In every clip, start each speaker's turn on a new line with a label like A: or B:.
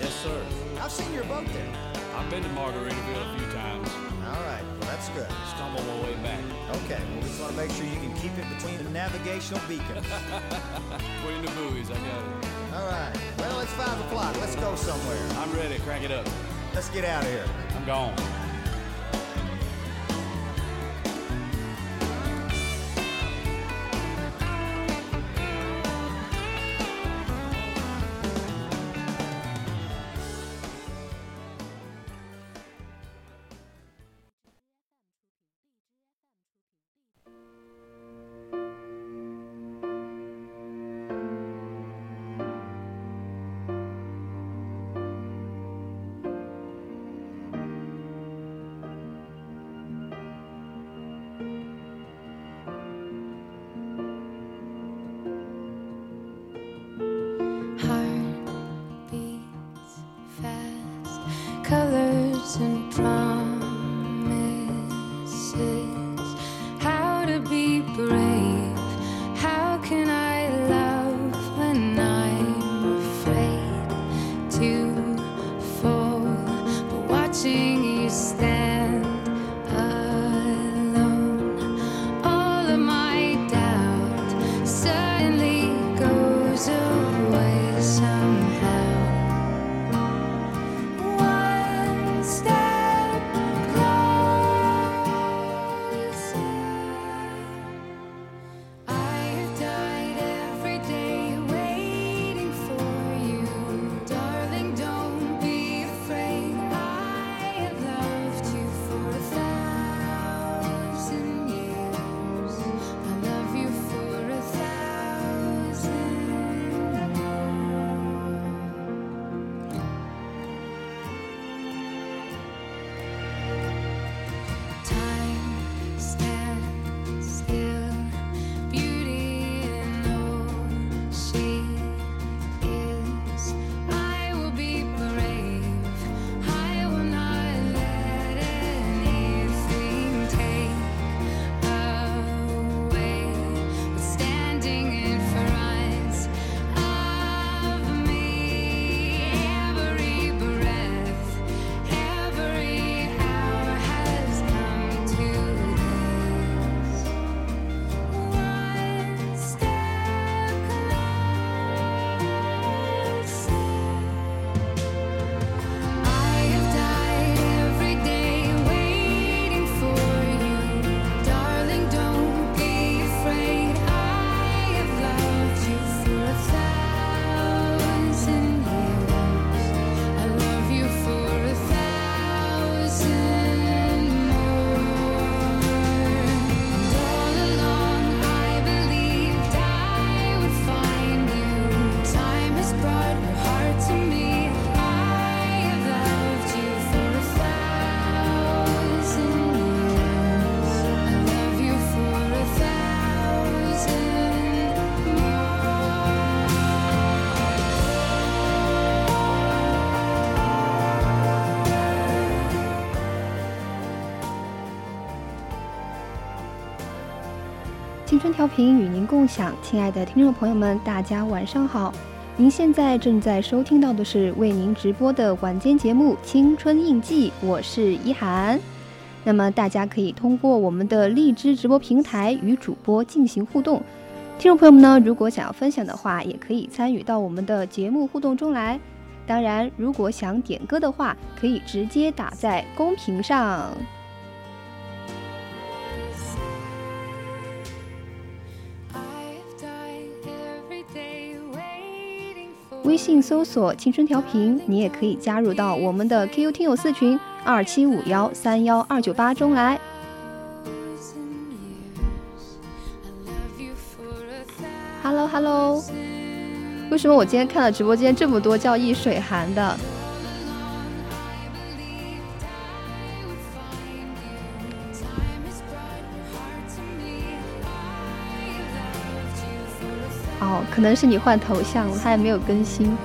A: Yes, sir.
B: I've seen your boat there.
A: I've been to Margaritaville a few times.
B: All right, well, that's good.
A: Stumbled my way back.
B: Okay, well, we just want to make sure you can keep it between the navigational beacons.
A: Between the buoys, I got it.
B: All right, well, it's five o'clock. Let's go somewhere.
A: I'm ready. Crank it up.
B: Let's get out of here.
A: I'm gone.
C: 青春调频与您共享，亲爱的听众朋友们，大家晚上好。您现在正在收听到的是为您直播的晚间节目《青春印记》，我是一涵。那么大家可以通过我们的荔枝直播平台与主播进行互动。听众朋友们呢，如果想要分享的话，也可以参与到我们的节目互动中来。当然，如果想点歌的话，可以直接打在公屏上。微信搜索“青春调频”，你也可以加入到我们的 QQ 听友四群二七五幺三幺二九八中来。Hello Hello，为什么我今天看了直播间这么多叫易水寒的？可能是你换头像了，它也没有更新。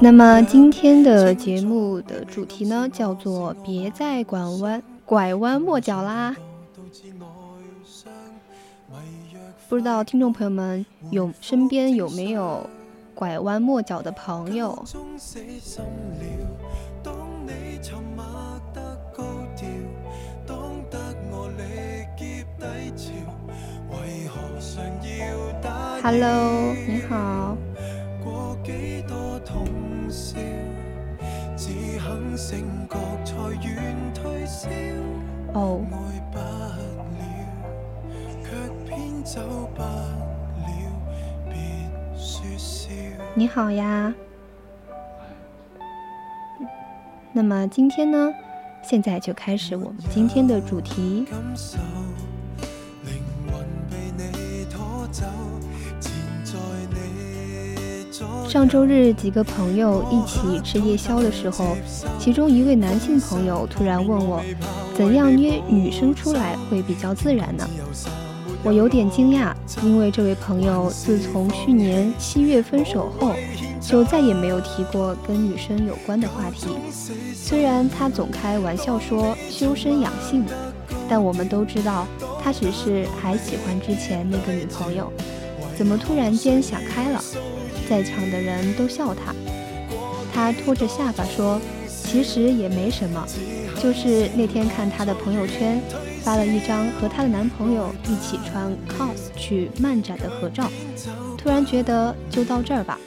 C: 那么今天的节目的主题呢，叫做“别再拐弯拐弯抹角啦”。不知道听众朋友们有身边有没有拐弯抹角的朋友？Hello，你好。哦。你好呀。那么今天呢？现在就开始我们今天的主题。上周日，几个朋友一起吃夜宵的时候，其中一位男性朋友突然问我，怎样约女生出来会比较自然呢？我有点惊讶，因为这位朋友自从去年七月分手后，就再也没有提过跟女生有关的话题。虽然他总开玩笑说修身养性，但我们都知道，他只是还喜欢之前那个女朋友。怎么突然间想开了？在场的人都笑他，他拖着下巴说：“其实也没什么，就是那天看他的朋友圈发了一张和她的男朋友一起穿 cos 去漫展的合照，突然觉得就到这儿吧。”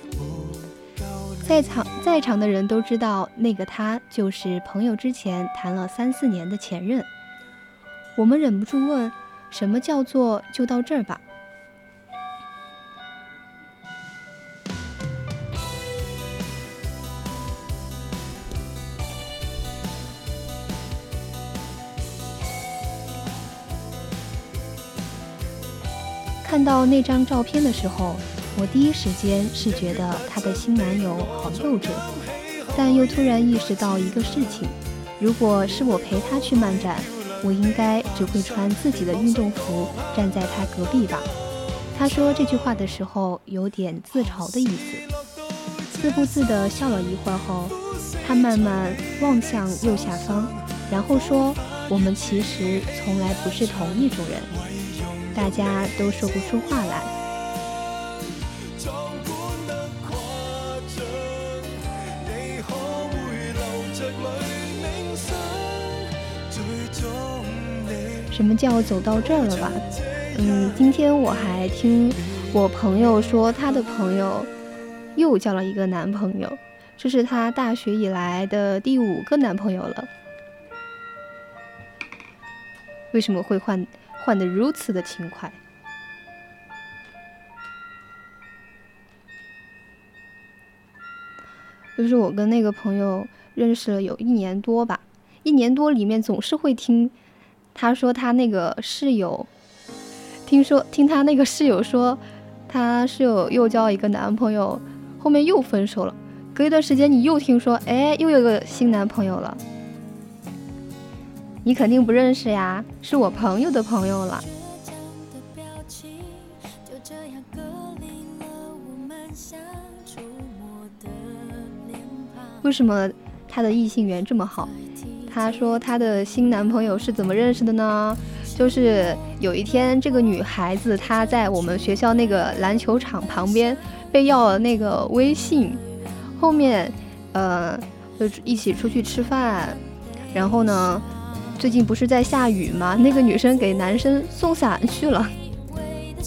C: 在场在场的人都知道，那个他就是朋友之前谈了三四年的前任。我们忍不住问：“什么叫做就到这儿吧？”看到那张照片的时候，我第一时间是觉得她的新男友好幼稚，但又突然意识到一个事情：如果是我陪她去漫展，我应该只会穿自己的运动服站在她隔壁吧。她说这句话的时候有点自嘲的意思，自顾自地笑了一会儿后，她慢慢望向右下方，然后说：“我们其实从来不是同一种人。”大家都说不出话来。什么叫走到这儿了吧？嗯，今天我还听我朋友说，他的朋友又交了一个男朋友，这是他大学以来的第五个男朋友了。为什么会换？换得如此的勤快，就是我跟那个朋友认识了有一年多吧，一年多里面总是会听他说他那个室友，听说听他那个室友说，他室友又交一个男朋友，后面又分手了，隔一段时间你又听说，哎，又有个新男朋友了。你肯定不认识呀，是我朋友的朋友了。为什么他的异性缘这么好？他说他的新男朋友是怎么认识的呢？就是有一天，这个女孩子她在我们学校那个篮球场旁边被要了那个微信，后面，呃，就一起出去吃饭，然后呢，最近不是在下雨吗？那个女生给男生送伞去了，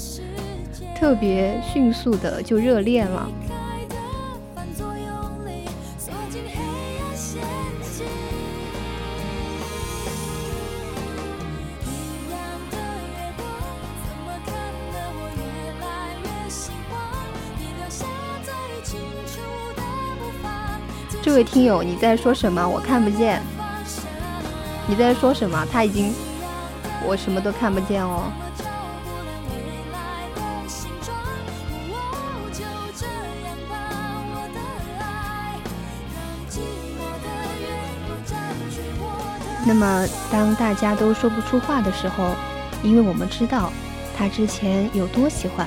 C: 特别迅速的就热恋了。这位听友，你在说什么？我看不见。你在说什么？他已经，我什么都看不见哦。那么，当大家都说不出话的时候，因为我们知道他之前有多喜欢，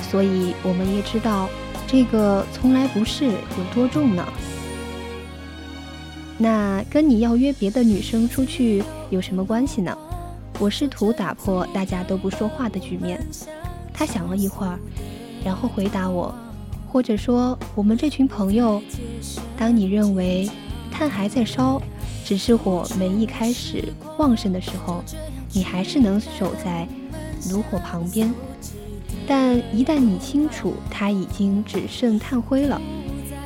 C: 所以我们也知道这个从来不是有多重呢。那跟你要约别的女生出去有什么关系呢？我试图打破大家都不说话的局面。他想了一会儿，然后回答我，或者说我们这群朋友，当你认为炭还在烧，只是火没一开始旺盛的时候，你还是能守在炉火旁边。但一旦你清楚它已经只剩炭灰了，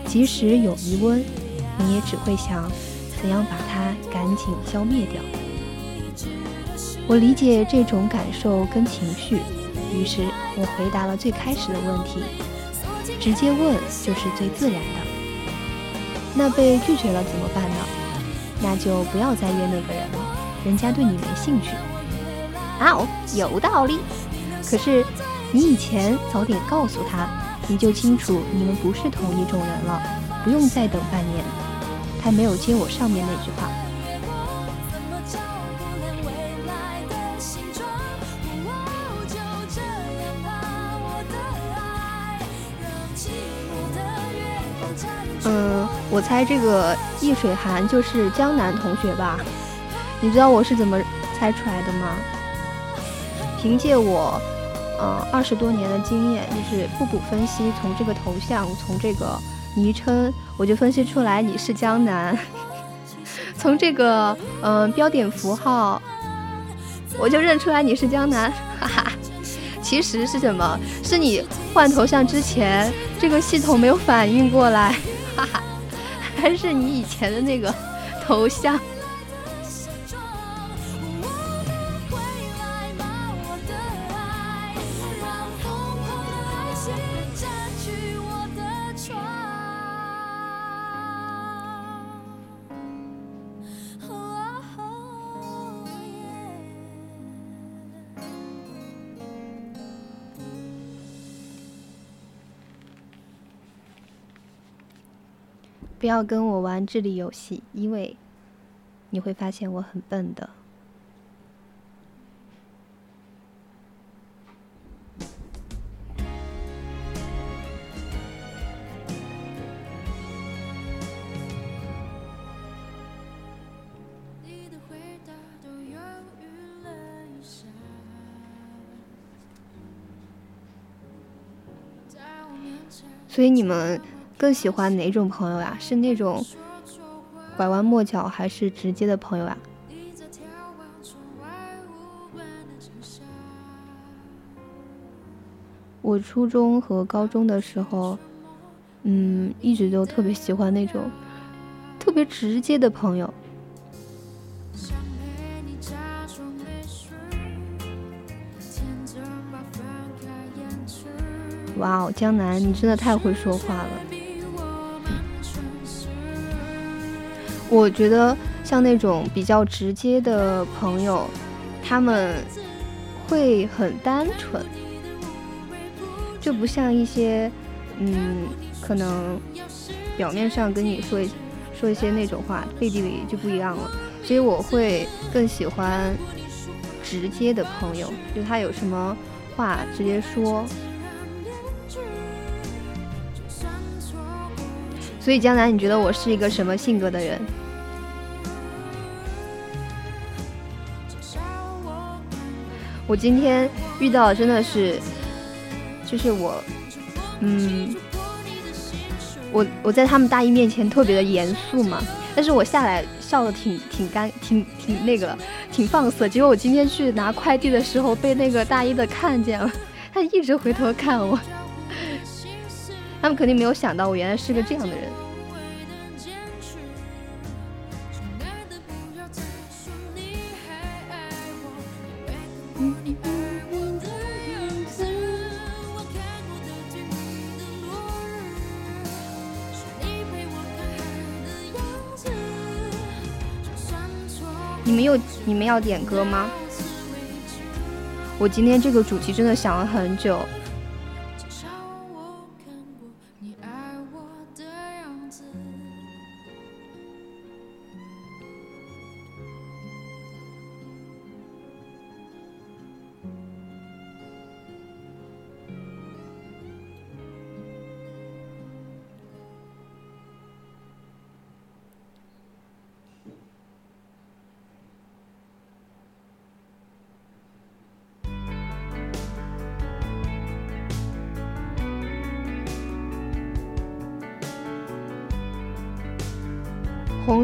C: 即使有余温。你也只会想怎样把它赶紧消灭掉。我理解这种感受跟情绪，于是我回答了最开始的问题，直接问就是最自然的。那被拒绝了怎么办呢？那就不要再约那个人了，人家对你没兴趣。哦，有道理。可是你以前早点告诉他，你就清楚你们不是同一种人了，不用再等半年。他没有接我上面那句话。嗯，我猜这个易水寒就是江南同学吧？你知道我是怎么猜出来的吗？凭借我，嗯，二十多年的经验，就是步步分析，从这个头像，从这个。昵称我就分析出来你是江南，从这个嗯标点符号，我就认出来你是江南，哈哈。其实是什么？是你换头像之前这个系统没有反应过来，哈哈，还是你以前的那个头像？不要跟我玩智力游戏，因为你会发现我很笨的。所以你们。更喜欢哪种朋友呀？是那种拐弯抹角，还是直接的朋友啊？我初中和高中的时候，嗯，一直都特别喜欢那种特别直接的朋友。哇哦，江南，你真的太会说话了。我觉得像那种比较直接的朋友，他们会很单纯，就不像一些，嗯，
D: 可能表面上跟你说一说一些那种话，背地里就不一样了。所以我会更喜欢直接的朋友，就他有什么话直接说。所以江南，你觉得我是一个什么性格的人？我今天遇到真的是，就是我，嗯，我我在他们大一面前特别的严肃嘛，但是我下来笑的挺挺干挺挺那个挺放肆，结果我今天去拿快递的时候被那个大一的看见了，他一直回头看我，他们肯定没有想到我原来是个这样的人。你们要点歌吗？我今天这个主题真的想了很久。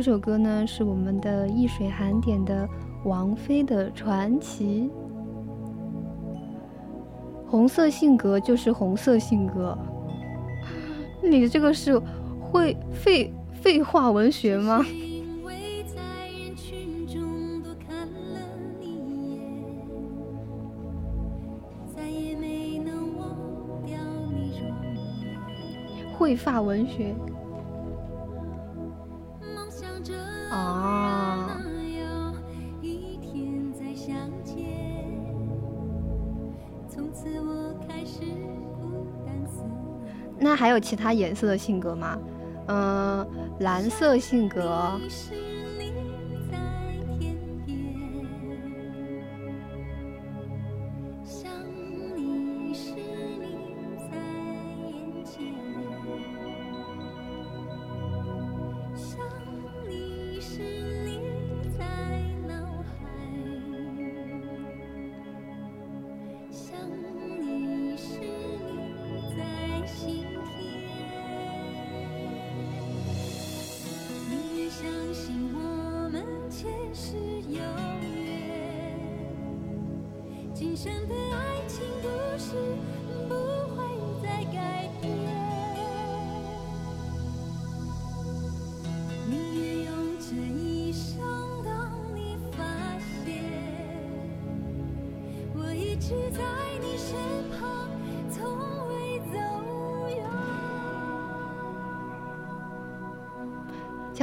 D: 这首歌呢是我们的易水寒点的王菲的传奇。红色性格就是红色性格，你这个是会废废话文学吗？会发文学。还有其他颜色的性格吗？嗯，蓝色性格。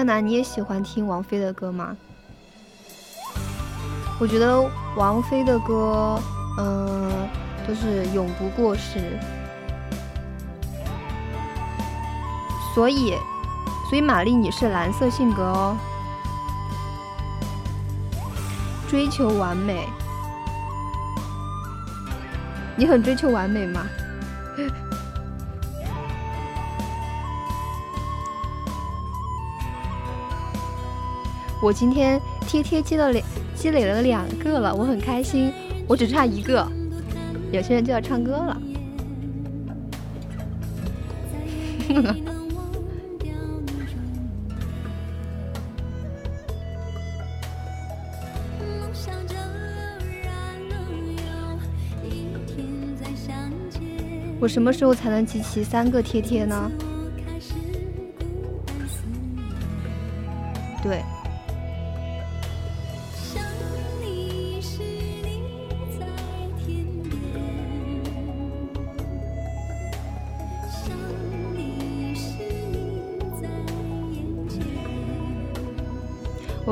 D: 那，你也喜欢听王菲的歌吗？我觉得王菲的歌，嗯，都是永不过时。所以，所以玛丽，你是蓝色性格哦，追求完美。你很追求完美吗？我今天
C: 贴贴积了两积累了两个了，我很开心。我只差一个，有些人就要唱歌了。我什么时候才能集齐三个贴贴呢？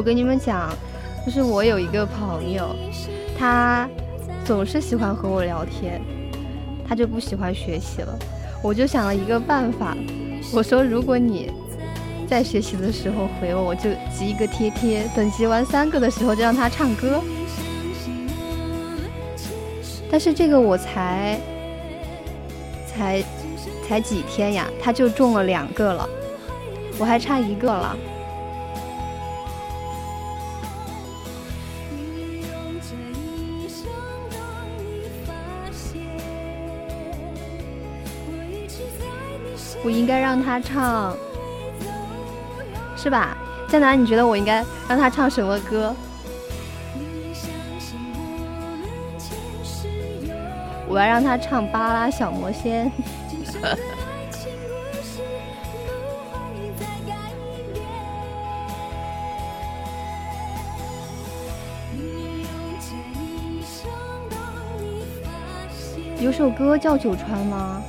C: 我跟你们讲，就是我有一个朋友，他总是喜欢和我聊天。他就不喜欢学习了，我就想了一个办法，我说如果你在学习的时候回我，我就集一个贴贴，等集完三个的时候就让他唱歌。但是这个我才才才几天呀，他就中了两个了，我还差一个了。应该让他唱，是吧？江南，你觉得我应该让他唱什么歌？我要让他唱《巴拉小魔仙》。有首歌叫《九川》吗？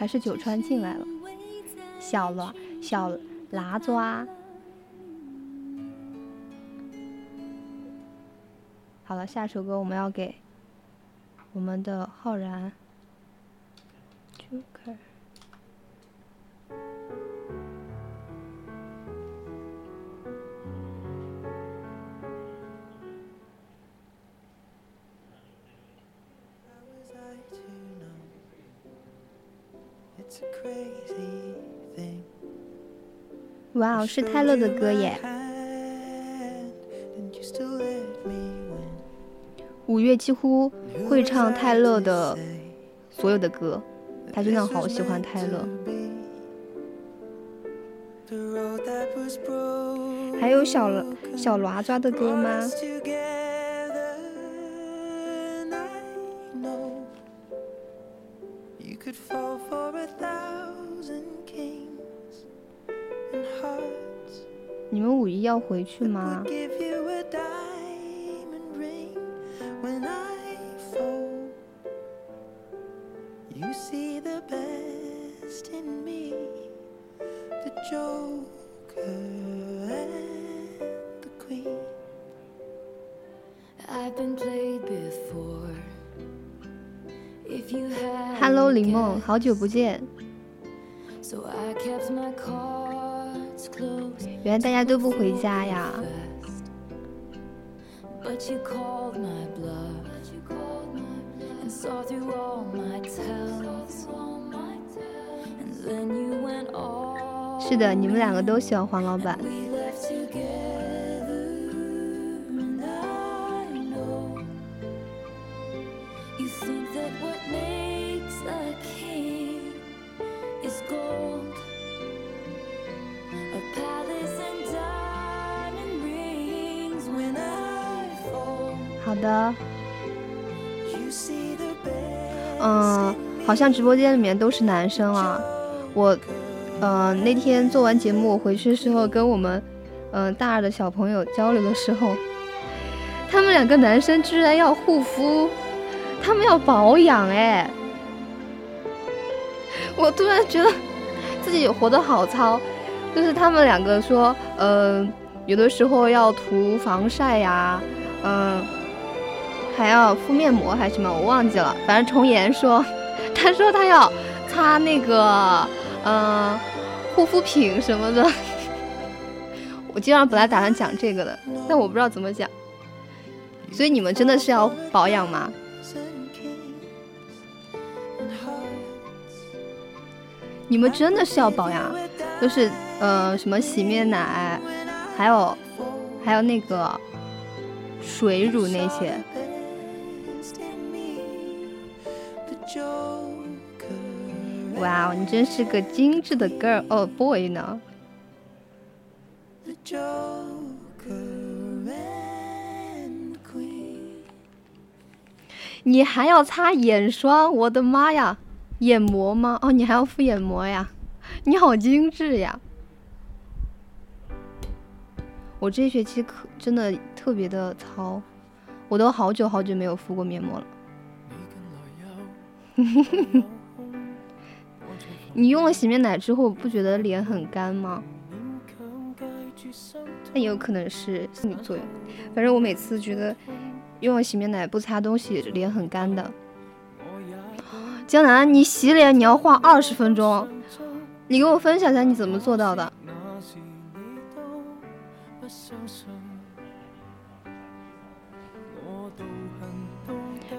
C: 还是九川进来了，小了小喇抓。好了，下首歌我们要给我们的浩然。哇哦，是泰勒的歌耶！五月几乎会唱泰勒的所有的歌，他真的好喜欢泰勒。还有小小娃抓的歌吗？要回去吗？Hello，林梦，好久不见。原来大家都不回家呀！是的，你们两个都喜欢黄老板。好像直播间里面都是男生啊。我，呃，那天做完节目我回去的时候，跟我们，嗯，大二的小朋友交流的时候，他们两个男生居然要护肤，他们要保养，哎，我突然觉得自己活得好糙，就是他们两个说，嗯，有的时候要涂防晒呀，嗯。还要敷面膜还是什么？我忘记了。反正重言说，他说他要擦那个嗯护肤品什么的。我今晚本来打算讲这个的，但我不知道怎么讲。所以你们真的是要保养吗？你们真的是要保养，就是呃什么洗面奶，还有还有那个水乳那些。哇哦，你真是个精致的 girl 哦 boy 呢。你还要擦眼霜，我的妈呀！眼膜吗？哦，你还要敷眼膜呀？你好精致呀！我这学期可真的特别的糙，我都好久好久没有敷过面膜了。你用了洗面奶之后，不觉得脸很干吗？那也有可能是心理作用。反正我每次觉得用了洗面奶不擦东西，脸很干的。江南，你洗脸你要花二十分钟，你给我分享一下你怎么做到的？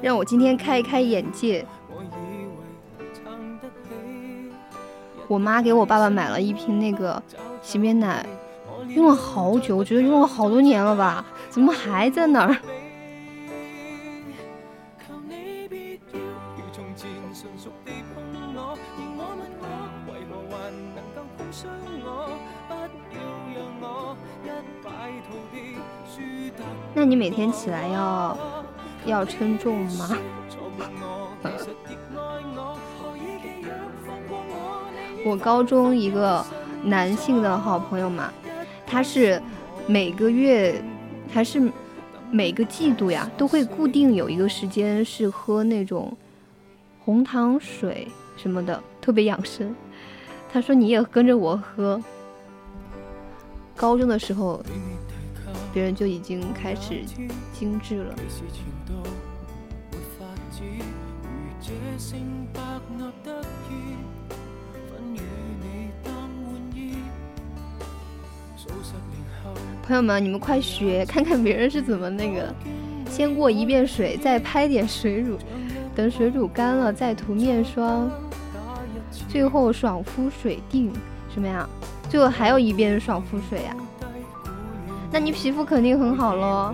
C: 让我今天开开眼界。我妈给我爸爸买了一瓶那个洗面奶，用了好久，我觉得用了好多年了吧，怎么还在那儿？那你每天起来要要称重吗？我高中一个男性的好朋友嘛，他是每个月，还是每个季度呀，都会固定有一个时间是喝那种红糖水什么的，特别养生。他说你也跟着我喝。高中的时候。别人就已经开始精致了。朋友们，你们快学，看看别人是怎么那个，先过一遍水，再拍点水乳，等水乳干了再涂面霜，最后爽肤水定，什么呀？最后还有一遍爽肤水呀？那你皮肤肯定很好喽。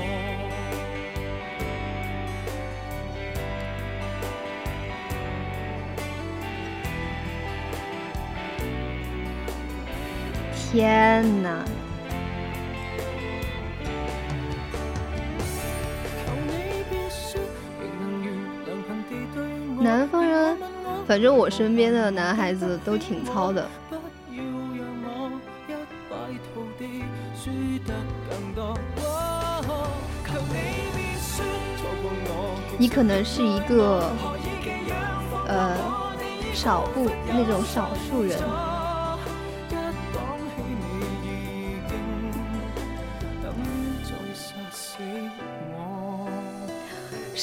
C: 天哪！南方人，反正我身边的男孩子都挺糙的。你可能是一个，呃，少部那种少数人。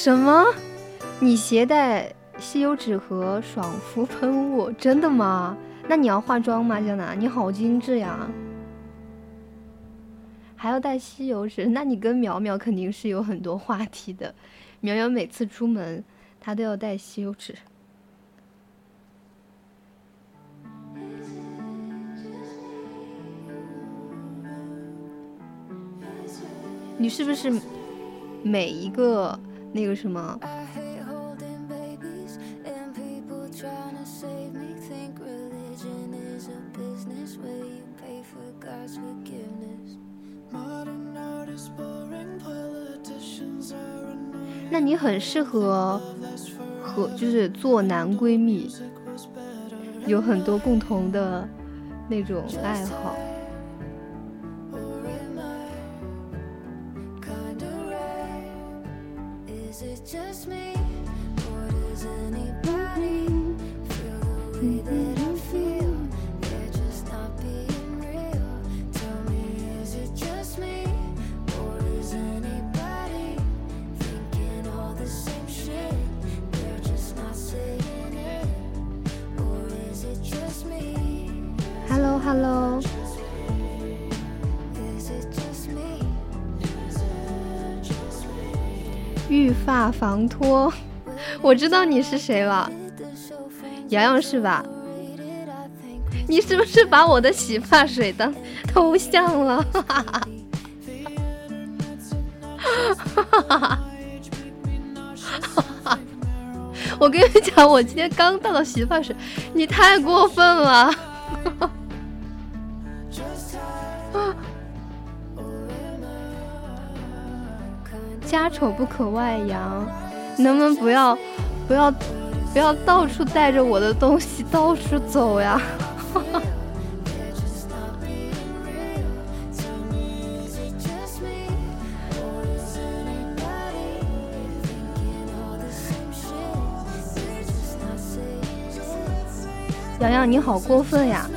C: 什么？你携带？吸油纸和爽肤喷雾，真的吗？那你要化妆吗，江南？你好精致呀！还要带吸油纸，那你跟苗苗肯定是有很多话题的。苗苗每次出门，她都要带吸油纸。你是不是每一个那个什么？那你很适合和就是做男闺蜜，有很多共同的那种爱好。防脱，我知道你是谁了，洋洋是吧？你是不是把我的洗发水当 头像了？哈哈哈我跟你讲，我今天刚倒的洗发水，你太过分了。家丑不可外扬，能不能不要不要不要到处带着我的东西到处走呀？洋洋，你好过分呀！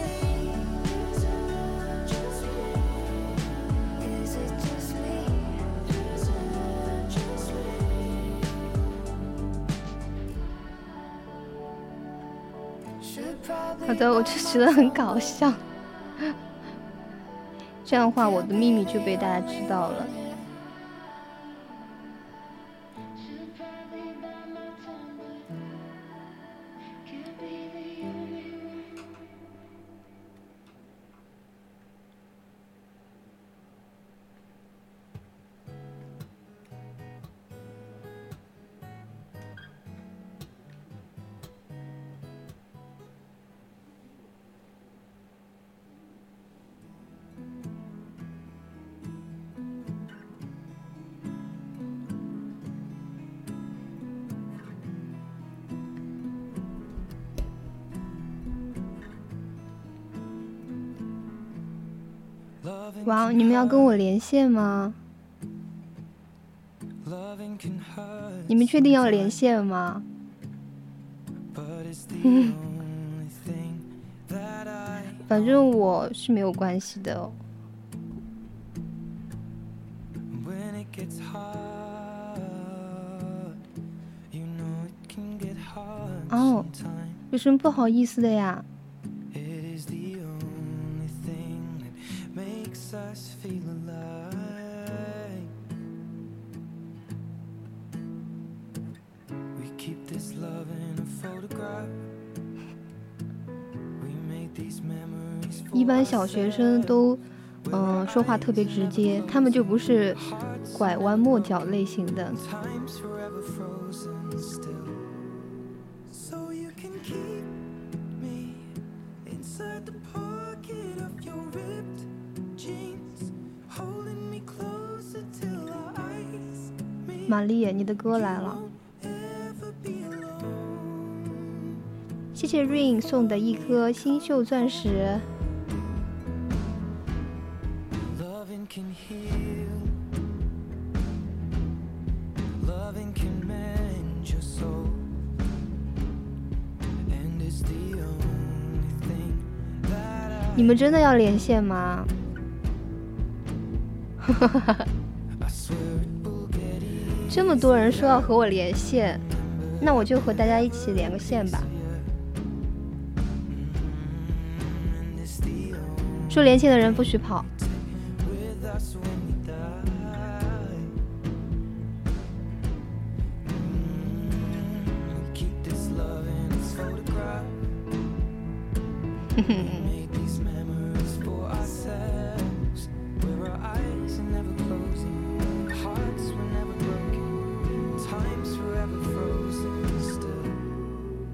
C: 对，我就觉得很搞笑。这样的话，我的秘密就被大家知道了。你们要跟我连线吗？你们确定要连线吗？反正我是没有关系的哦。哦，有什么不好意思的呀？小学生都，嗯，说话特别直接，他们就不是拐弯抹角类型的。玛丽，你的歌来了。谢谢 Rain 送的一颗星秀钻石。你们真的要连线吗
E: ？I swear it will get easier.
C: 这么多人说要和我连线，那我就和大家一起连个线吧。说连线的人不许跑。
E: with us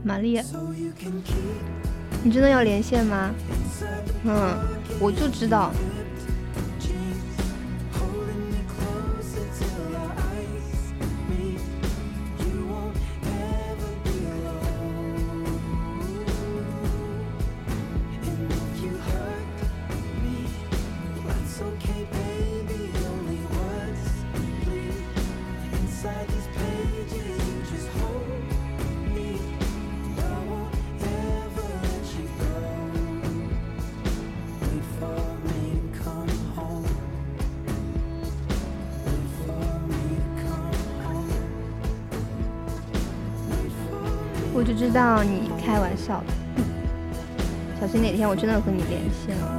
C: 玛丽你真的要连线吗？嗯我就知道。道你开玩笑的，小心哪天我真的和你联系了。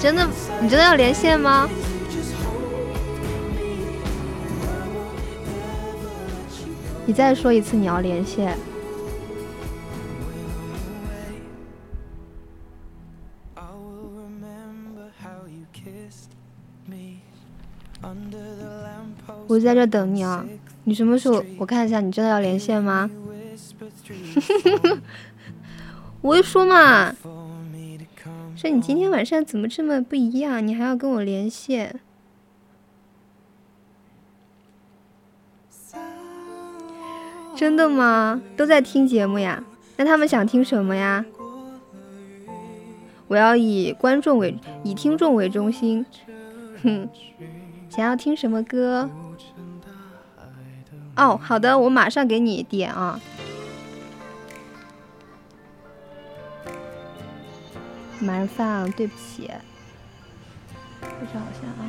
C: 真的，你真的要连线吗？你再说一次，你要连线。我在这等你啊。你什么时候？我看一下。你真的要连线吗？我就说嘛。说你今天晚上怎么这么不一样？你还要跟我连线？真的吗？都在听节目呀？那他们想听什么呀？我要以观众为，以听众为中心。哼，想要听什么歌？哦，好的，我马上给你点啊。麻烦，对不起，我找一下啊。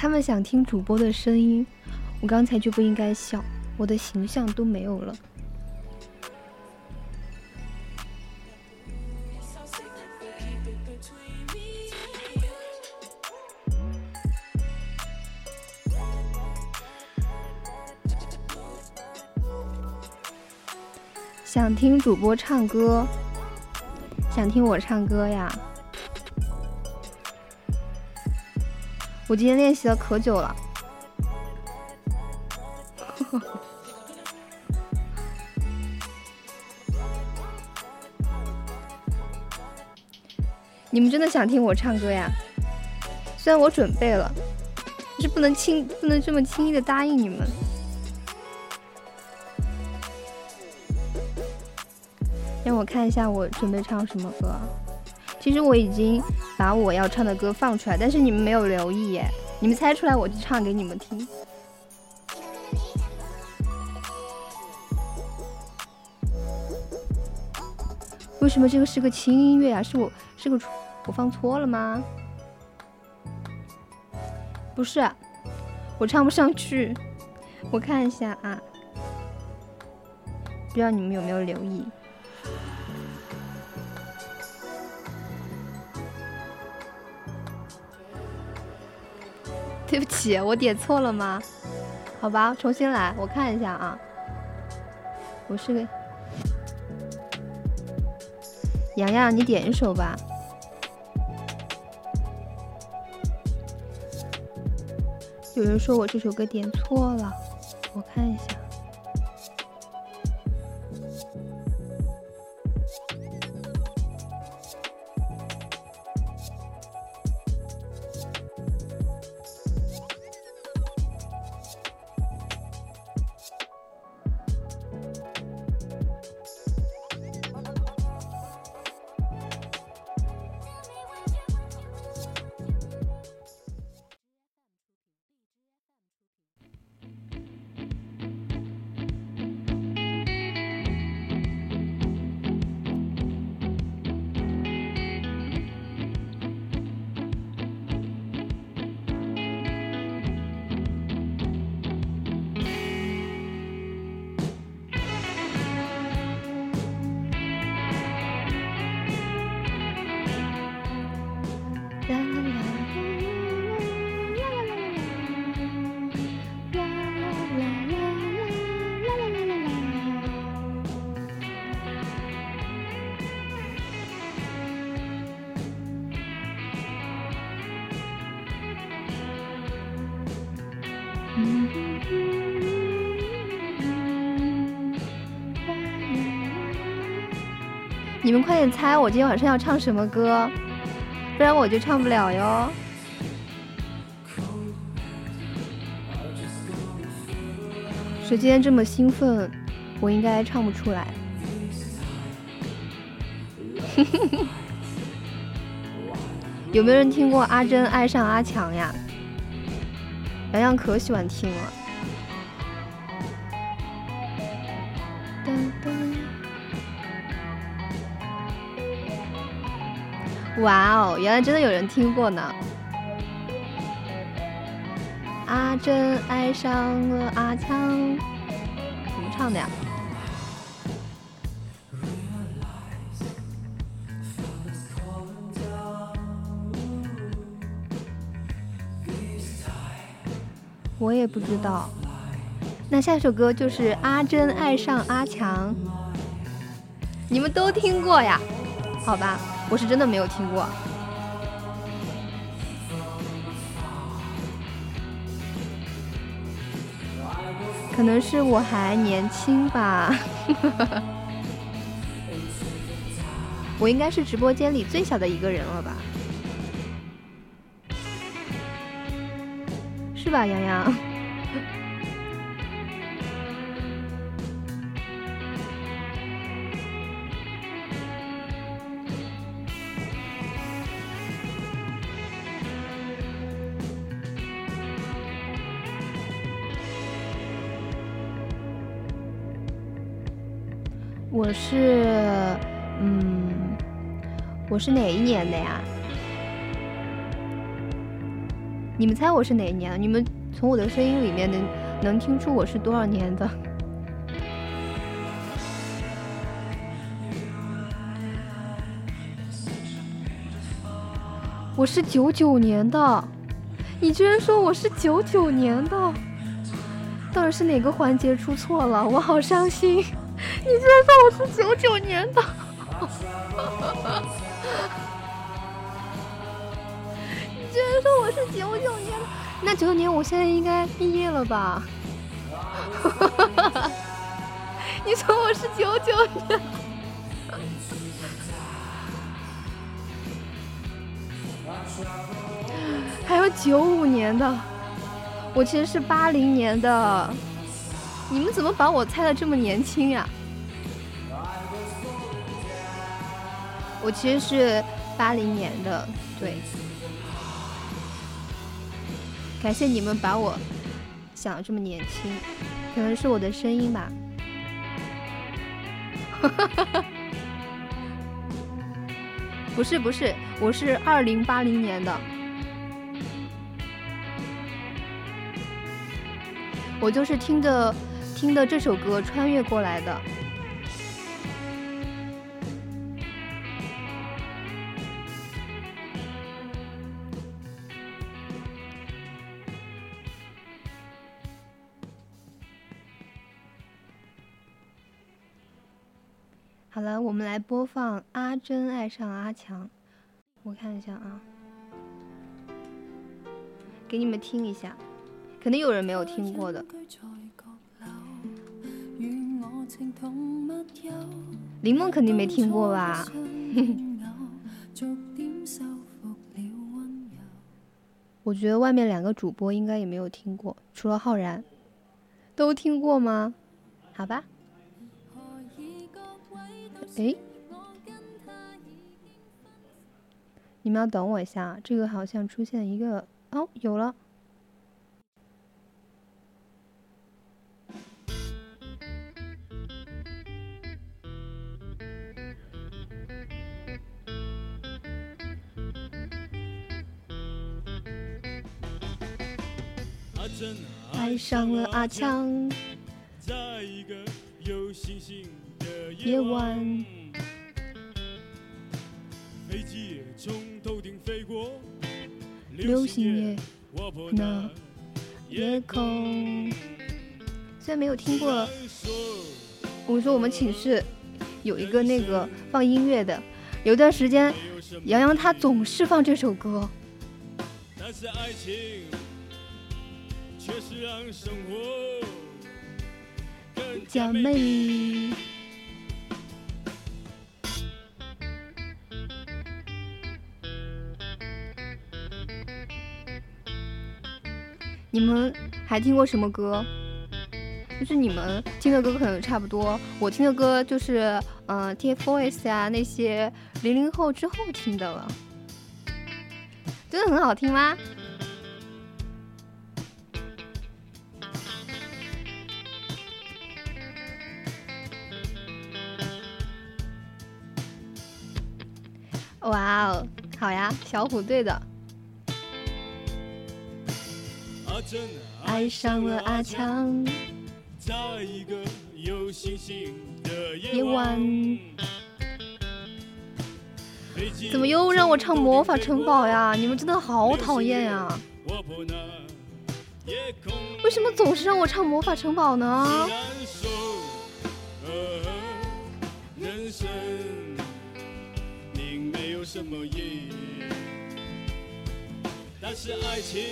C: 他们想听主播的声音，我刚才就不应该笑，我的形象都没有了。想听主播唱歌，想听我唱歌呀？我今天练习了可久了。你们真的想听我唱歌呀？虽然我准备了，但是不能轻不能这么轻易的答应你们。让我看一下我准备唱什么歌。其实我已经把我要唱的歌放出来，但是你们没有留意耶。你们猜出来我就唱给你们听。为什么这个是个轻音乐啊？是我是个我放错了吗？不是，我唱不上去。我看一下啊，不知道你们有没有留意？起，我点错了吗？好吧，重新来，我看一下啊。我是个洋洋，你点一首吧。有人说我这首歌点错了，我看一下。你们快点猜我今天晚上要唱什么歌，不然我就唱不了哟。谁今天这么兴奋，我应该唱不出来。有没有人听过阿珍爱上阿强呀？洋洋可喜欢听了。哇哦，原来真的有人听过呢！阿珍爱上了阿强，怎么唱的呀？我也不知道。那下一首歌就是阿珍爱上阿强，你们都听过呀？好吧，我是真的没有听过。可能是我还年轻吧，我应该是直播间里最小的一个人了吧？是吧，洋洋？是哪一年的呀？你们猜我是哪一年？你们从我的声音里面能能听出我是多少年的？我是九九年的，你居然说我是九九年的，到底是哪个环节出错了？我好伤心！你居然说我是九九年的，你居然说我是九九年的，那九九年我现在应该毕业了吧？你说我是九九年。还有九五年的，我其实是八零年的，你们怎么把我猜的这么年轻呀？我其实是八零年的，对。感谢你们把我想的这么年轻，可能是我的声音吧。不是不是，我是二零八零年的。我就是听着听着这首歌穿越过来的。好了，我们来播放《阿珍爱上阿强》，我看一下啊，给你们听一下。肯定有人没有听过的。林梦肯定没听过吧？我觉得外面两个主播应该也没有听过，除了浩然，都听过吗？好吧。哎，你们要等我一下，这个好像出现一个哦，有了。爱上了阿强，
A: 在一个有星星的
C: 夜晚，
A: 飞机从头顶飞过，
C: 流星也那夜空。虽然没有听过，我说我们寝室有一个那个放音乐的，有段时间洋洋他总是放这首歌。
A: 但是爱情却是让生活更
C: 加美丽你们还听过什么歌？就是你们听的歌可能差不多，我听的歌就是嗯、呃 TFBOYS 呀那些零零后之后听的了，真的很好听吗？哇哦，好呀，小虎队的爱上了阿，强。
A: 在一个有星星的
C: 夜
A: 夜
C: 晚
A: 晚。
C: 怎么又让我唱魔法城堡呀？你们真的好讨厌呀！为什么总是让我唱魔法城堡呢？
A: 人生并没有什么意义，但是爱情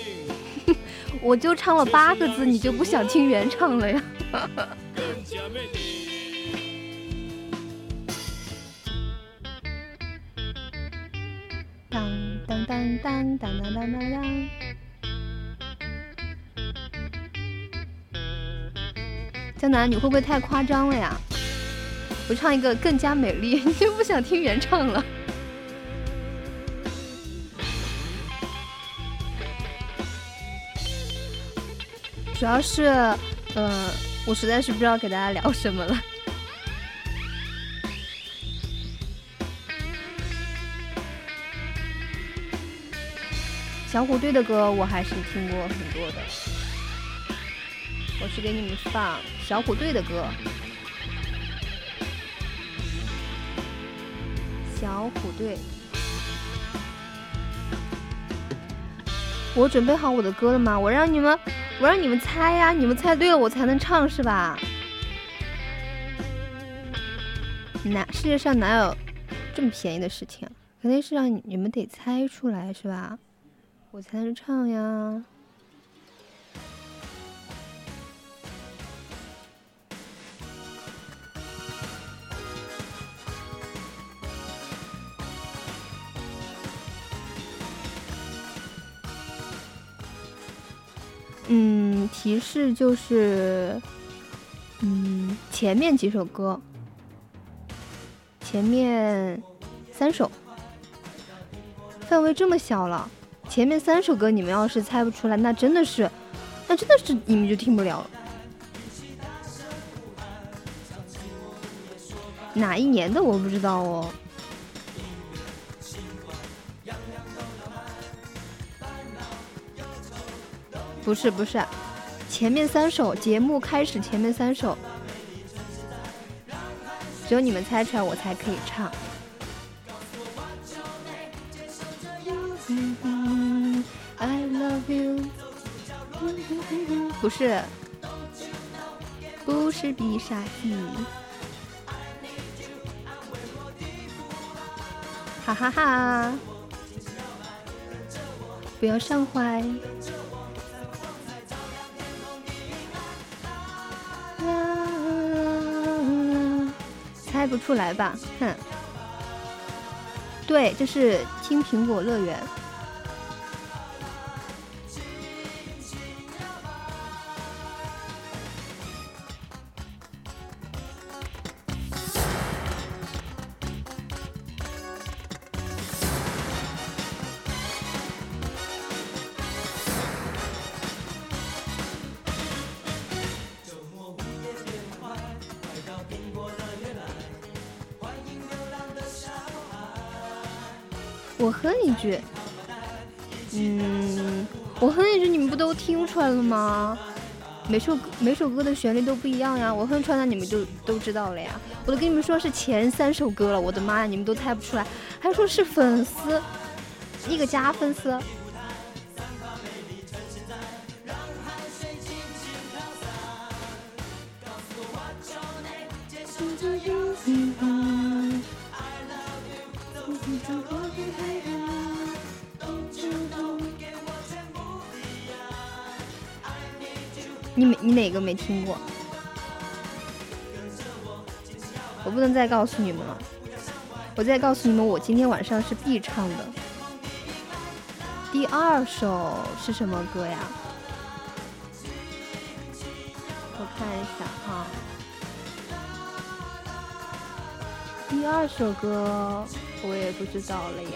C: 我就唱了八个字，你就不想听原唱了呀？当当当当当当当当当。江南，你会不会太夸张了呀？我唱一个更加美丽，你就不想听原唱了？主要是，呃，我实在是不知道给大家聊什么了。小虎队的歌我还是听过很多的，我是给你们放小虎队的歌。小虎队，我准备好我的歌了吗？我让你们，我让你们猜呀，你们猜对了我才能唱是吧？哪世界上哪有这么便宜的事情？肯定是让你们得猜出来是吧？我才能唱呀。嗯，提示就是，嗯，前面几首歌，前面三首，范围这么小了。前面三首歌你们要是猜不出来，那真的是，那真的是你们就听不了了。哪一年的我不知道哦。不是不是，前面三首节目开始前面三首，只有你们猜出来我才可以唱。I love you。不是，不是必杀技。哈哈哈！不要伤怀。不出来吧？哼。对，这是青苹果乐园。了吗？每首歌每首歌的旋律都不一样呀，我哼出来，那你们就都知道了呀。我都跟你们说是前三首歌了，我的妈呀，你们都猜不出来，还说是粉丝，一个加粉丝。没听过？我不能再告诉你们了，我再告诉你们，我今天晚上是必唱的。第二首是什么歌呀？我看一下啊。第二首歌我也不知道了耶。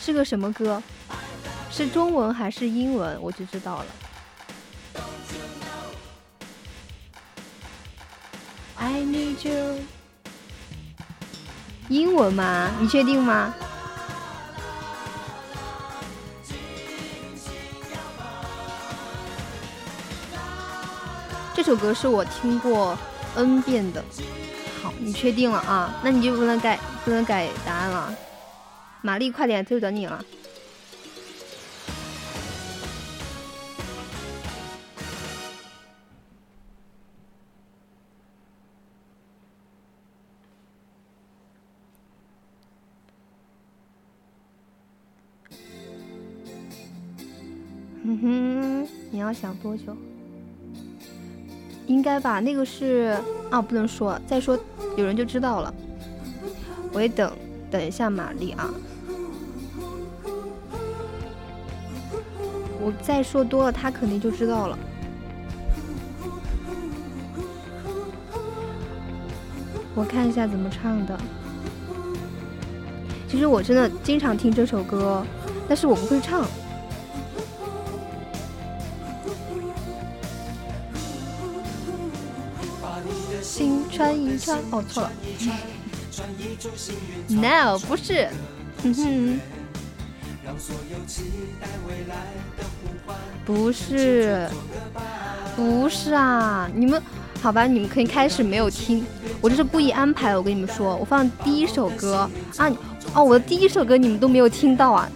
C: 是个什么歌？是中文还是英文？我就知道了。I need you。英文吗？你确定吗？这首歌是我听过 N 遍的。好，你确定了啊？那你就不能改，不能改答案了。玛丽，快点，就等你了。要想多久？应该吧，那个是啊，不能说，再说有人就知道了。我也等等一下玛丽啊，我再说多了，他肯定就知道了。我看一下怎么唱的。其实我真的经常听这首歌，但是我不会唱。一穿，哦，错了。No，不是。哼哼。不是，不是啊！你们好吧？你们可以开始没有听，我这是故意安排的。我跟你们说，我放第一首歌啊，哦，我的第一首歌你们都没有听到啊！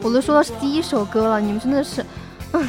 C: 我都说到是第一首歌了，你们真的是，嗯。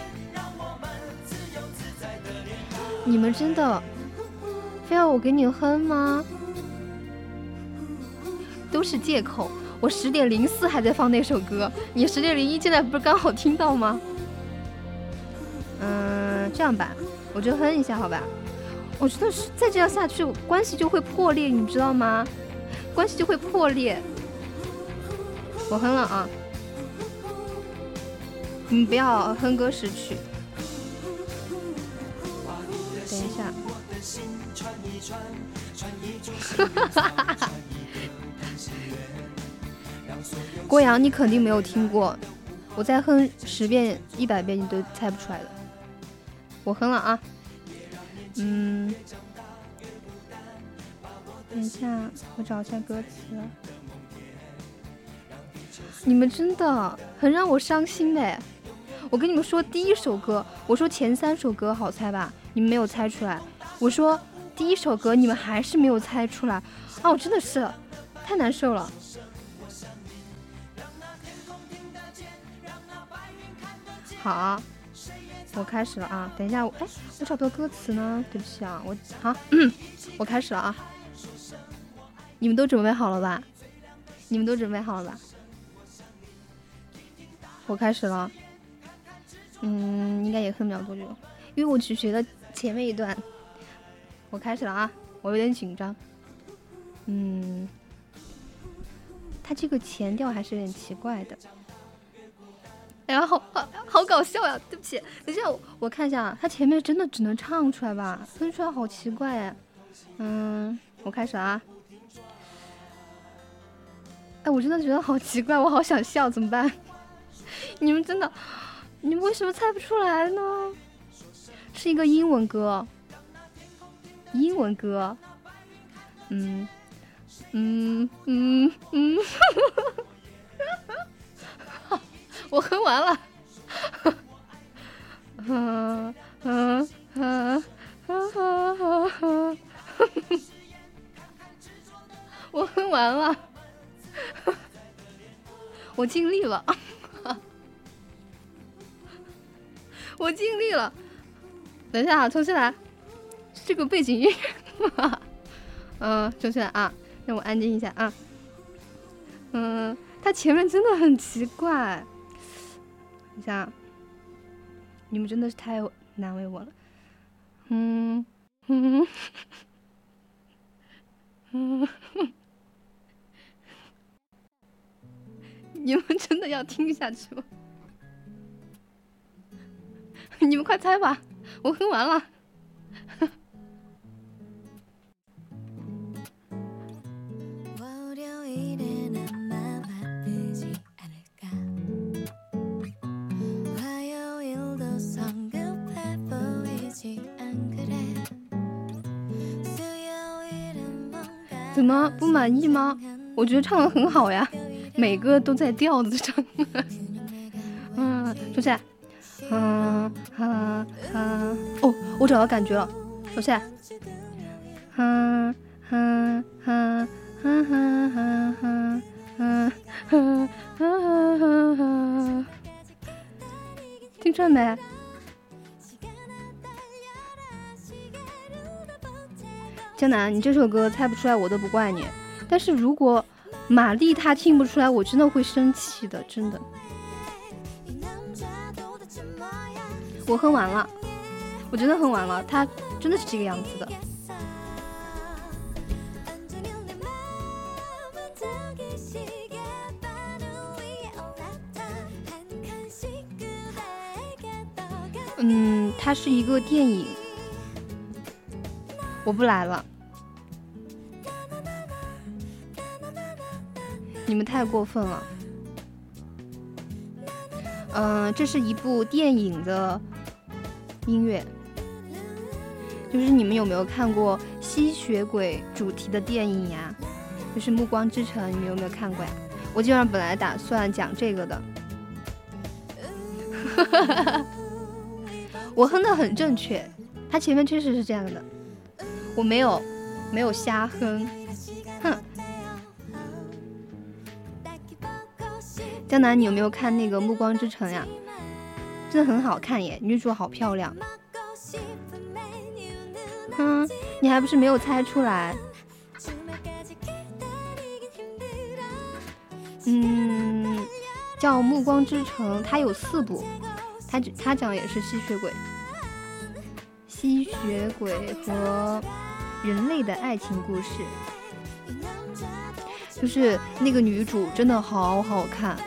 C: 你们真的非要我给你哼吗？都是借口。我十点零四还在放那首歌，你十点零一现在不是刚好听到吗？嗯，这样吧，我就哼一下，好吧？我觉得是再这样下去，关系就会破裂，你知道吗？关系就会破裂。我哼了啊，你不要哼歌识曲。等一下，郭阳，你肯定没有听过，我再哼十遍、一百遍，你都猜不出来的。我哼了啊，嗯，等一下，我找一下歌词。你们真的很让我伤心哎！我跟你们说，第一首歌，我说前三首歌好猜吧。你们没有猜出来，我说第一首歌你们还是没有猜出来啊！我真的是太难受了。好，我开始了啊！等一下，我哎，我找不到歌词呢，对不起啊，我好，我开始了啊！你们都准备好了吧？你们都准备好了吧？我开始了，嗯，应该也哼不了多久，因为我只学了。前面一段，我开始了啊！我有点紧张，嗯，他这个前调还是有点奇怪的。哎呀，好好好搞笑呀！对不起，等一下我看一下，他前面真的只能唱出来吧？哼出来好奇怪哎。嗯，我开始了啊！哎，我真的觉得好奇怪，我好想笑，怎么办？你们真的，你们为什么猜不出来呢？是一个英文歌，英文歌，嗯，嗯嗯嗯，我哼完了。嗯嗯嗯嗯嗯，我哼完了，我尽力了，我尽力了。等一下啊，重新来，这个背景音乐吗。嗯，重新来啊，让我安静一下啊。嗯，它前面真的很奇怪。等一下，你们真的是太难为我了。嗯嗯嗯，你们真的要听下去吗？你们快猜吧，我哼完了。怎么不满意吗？我觉得唱的很好呀，每个都在调子上。嗯，坐下。哈哈哈，哦，我找到感觉了，收下。嗯嗯嗯嗯嗯嗯嗯嗯嗯嗯嗯，听出来没？江南，你这首歌猜不出来，我都不怪你。但是如果玛丽她听不出来，我真的会生气的，真的。我喝完了我真的喝完了它真的是这个样子的。嗯它是一个电影我不来了。你们太过分了。嗯这是一部电影的音乐。就是你们有没有看过吸血鬼主题的电影呀？就是暮光之城你们有没有看过呀？我今晚本来打算讲这个的。我哼的很正确它前面确实是这样的。我没有没有瞎哼。哼。江南你有没有看那个暮光之城呀？真的很好看耶，女主好漂亮。嗯，你还不是没有猜出来？嗯，叫《暮光之城》，它有四部，它它讲也是吸血鬼，吸血鬼和人类的爱情故事，就是那个女主真的好好看。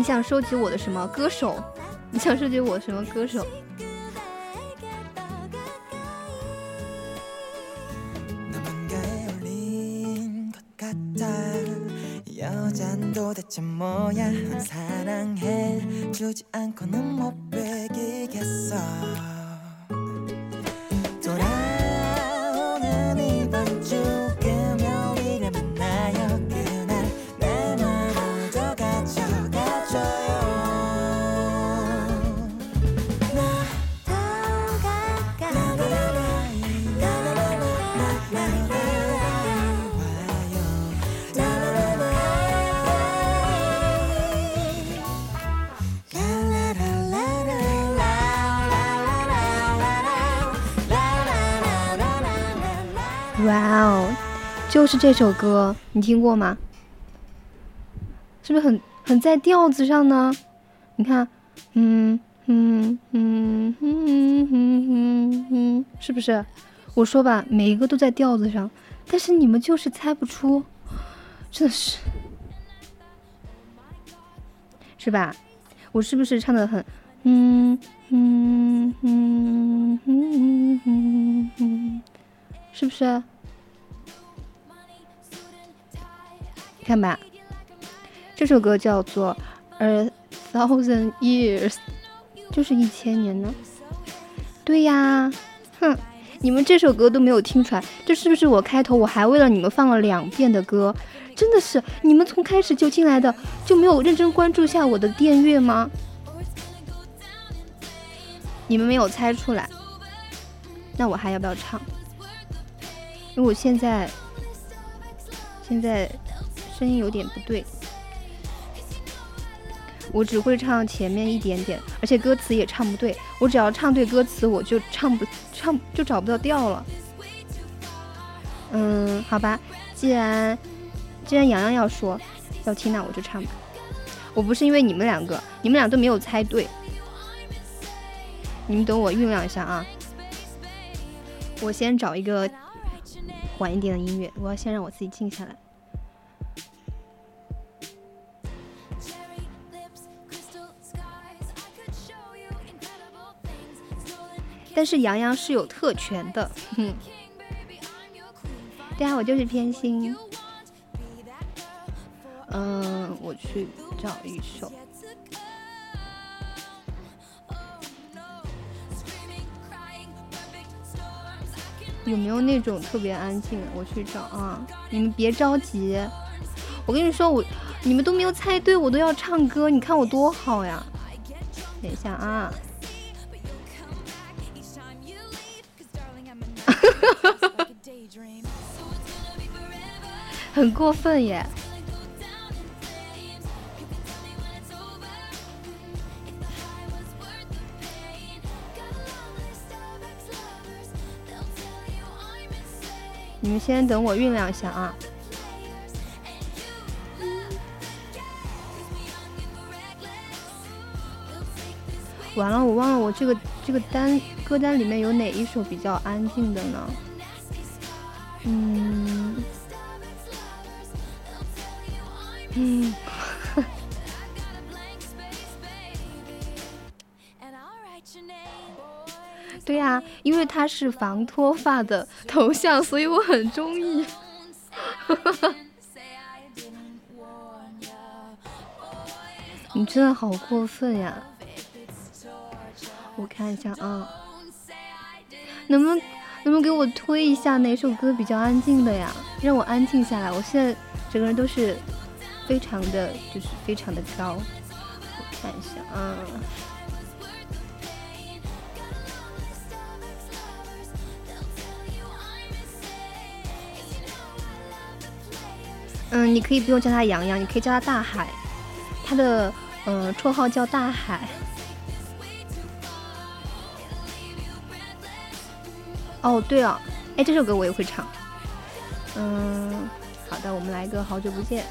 C: 你想收集我的什么歌手？你想收集我什么歌手？哇哦，就是这首歌，你听过吗？是不是很很在调子上呢？你看，嗯嗯嗯嗯嗯嗯嗯，是不是？我说吧，每一个都在调子上，但是你们就是猜不出，真的是，是吧？我是不是唱的很，嗯嗯嗯嗯嗯嗯嗯，是不是？看吧，这首歌叫做《A Thousand Years》，就是一千年呢。对呀，哼，你们这首歌都没有听出来，这是不是我开头我还为了你们放了两遍的歌？真的是你们从开始就进来的，就没有认真关注下我的电乐吗？你们没有猜出来，那我还要不要唱？因为我现在现在声音有点不对，我只会唱前面一点点，而且歌词也唱不对。我只要唱对歌词，我就唱不唱就找不到调了。嗯，好吧，既然既然洋洋要说要听，那我就唱吧。我不是因为你们两个，你们俩都没有猜对。你们等我酝酿一下啊，我先找一个缓一点的音乐，我要先让我自己静下来。但是杨洋是有特权的，哼。对啊，我就是偏心。嗯，我去找一首。有没有那种特别安静的？我去找啊！你们别着急，我跟你说，我你们都没有猜对，我都要唱歌，你看我多好呀！等一下啊！很过分耶！你们先等我酝酿一下啊。完了，我忘了我这个这个单歌单里面有哪一首比较安静的呢？嗯嗯，对呀、因为他是防脱发的头像，所以我很中意。你真的好过分呀！我看一下啊，能不能能不能给我推一下哪首歌比较安静的呀？让我安静下来。我现在整个人都是非常的，就是非常的高。我看一下啊，嗯，你可以不用叫他洋洋，你可以叫他大海。他的嗯绰号叫大海。哦，对了，哎，这首歌我也会唱。嗯，好的，我们来个好久不见。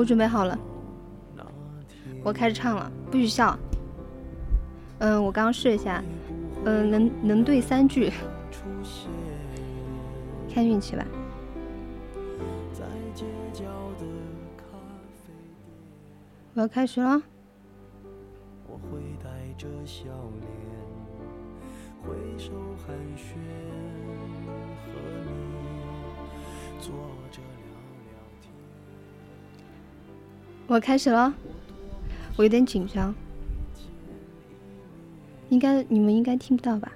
F: 我
C: 准备好了，我开始唱了，不许笑。嗯，我刚刚试一下，嗯，能能对三句，看运气吧。我要开始了。
F: 我会带着笑脸，挥手寒暄，坐着
C: 我开始了，我有点紧张，应该你们应该听不到吧？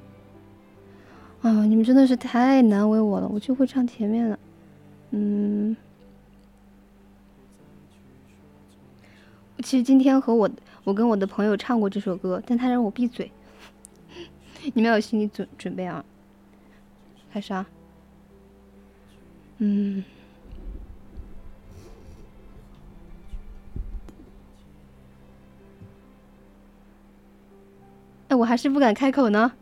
C: 啊，你们真的是太难为我了，我就会唱前面了，嗯，我其实今天和我我跟我的朋友唱过这首歌，但他让我闭嘴，你们要有心理准准备啊，开始啊，嗯。我还是不敢开口呢。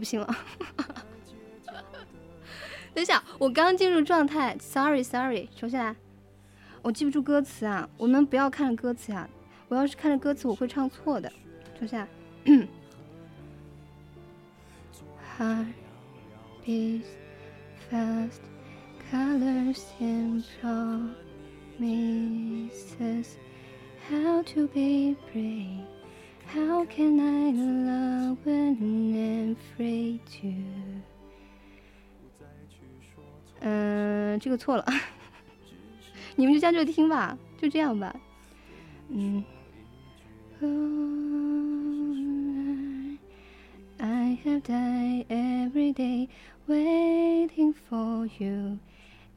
C: 不行了。等一下，我刚进入状态，sorry sorry，重新来。我记不住歌词啊，我们不要看着歌词啊，我要是看着歌词我会唱错的。重新来。Heart beats fast, colors and promises. How to be brave? How can I love when I'm afraid to? 嗯、这个错了，你们就将就听吧，就这样吧。嗯。I have died every day waiting for you.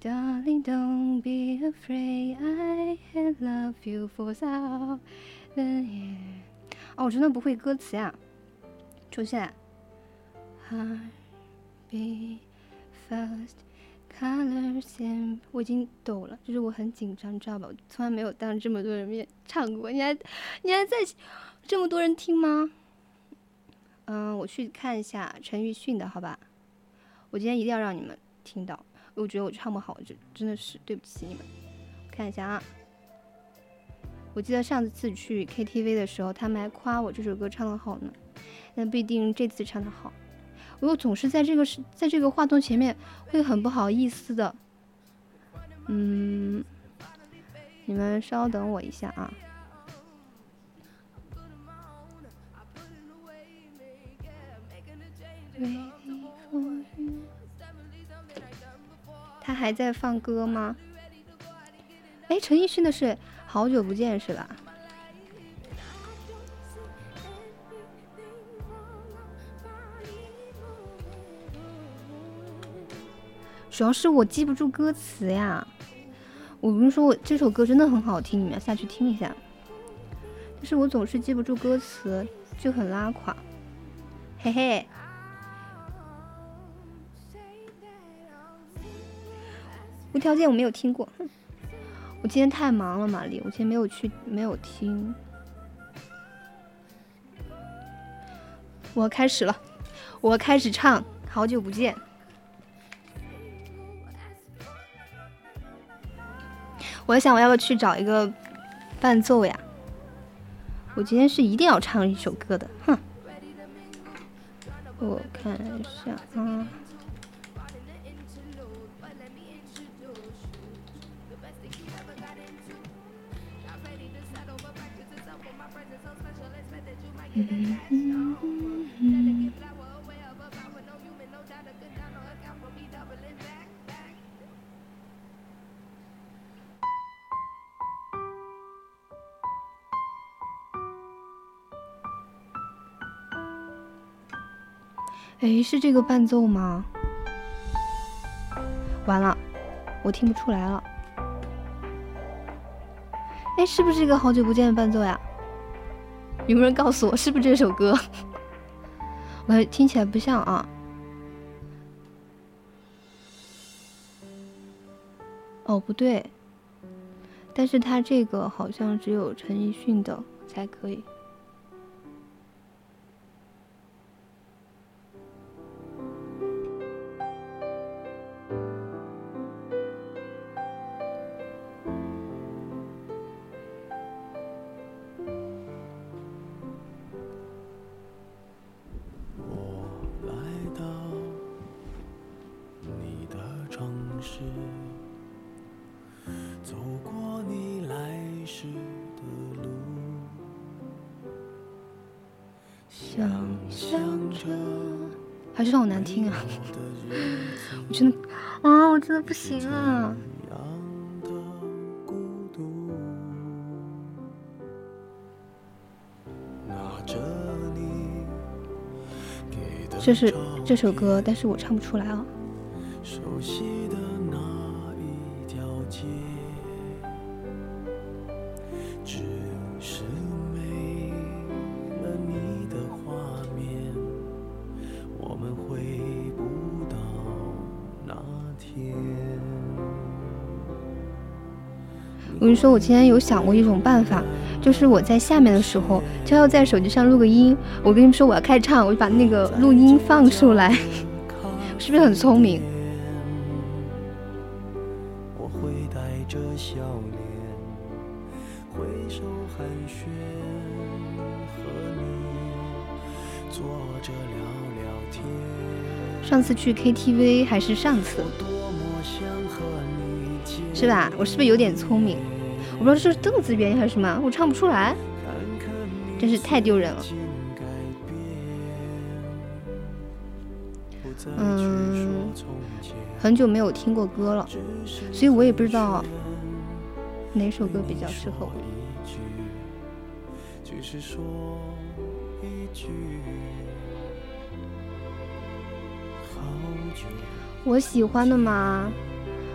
C: Darling, don't be afraid. I have loved you for thousand years. 哦，我真的不会歌词呀。出现。Heart beat fast, colours 我已经抖了，就是我很紧张，你知道吧？我从来没有当这么多人面唱过。你还你还在这么多人听吗？嗯，我去看一下陈奕迅的，好吧？我今天一定要让你们听到，我觉得我唱不好，就真的是对不起你们。看一下啊，我记得上次去 KTV 的时候，他们还夸我这首歌唱得好呢，但不一定这次唱得好。我又总是在这个是在这个话筒前面会很不好意思的。嗯，你们稍等我一下啊。他还在放歌吗？哎，陈奕迅的是《好久不见》是吧？主要是我记不住歌词呀。我跟你说，我这首歌真的很好听，你们要下去听一下。但是我总是记不住歌词，就很拉垮。嘿嘿。无条件我没有听过，哼我今天太忙了，玛丽，我今天没有去，没有听。我开始了，我开始唱《好久不见》。我想，我要不要去找一个伴奏呀？我今天是一定要唱一首歌的，哼！我看一下啊。哎，是这个伴奏吗？完了，我听不出来了。哎，是不是这个好久不见的伴奏呀？有没有人告诉我是不是这首歌？我听起来不像啊。哦，不对，但是他这个好像只有陈奕迅的才可以。真的不行啊！这是这首歌，但是我唱不出来啊。
F: 我
C: 跟你说，我今天有想过一种办法，就是我在下面的时候，悄悄在手机上录个音。我跟你们说，我要开唱，我就把那个录音放出来，是不是很聪明？
F: 我会带着笑脸，挥手寒暄，和你坐着聊聊天。
C: 上次去 KTV 还是上次，是吧？我是不是有点聪明？不知道是凳子原因还是什么，我唱不出来，真是太丢人了。嗯，很久没有听过歌了，所以我也不知道哪首歌比较适合我。
F: 只是说一句，
C: 我喜欢的嘛，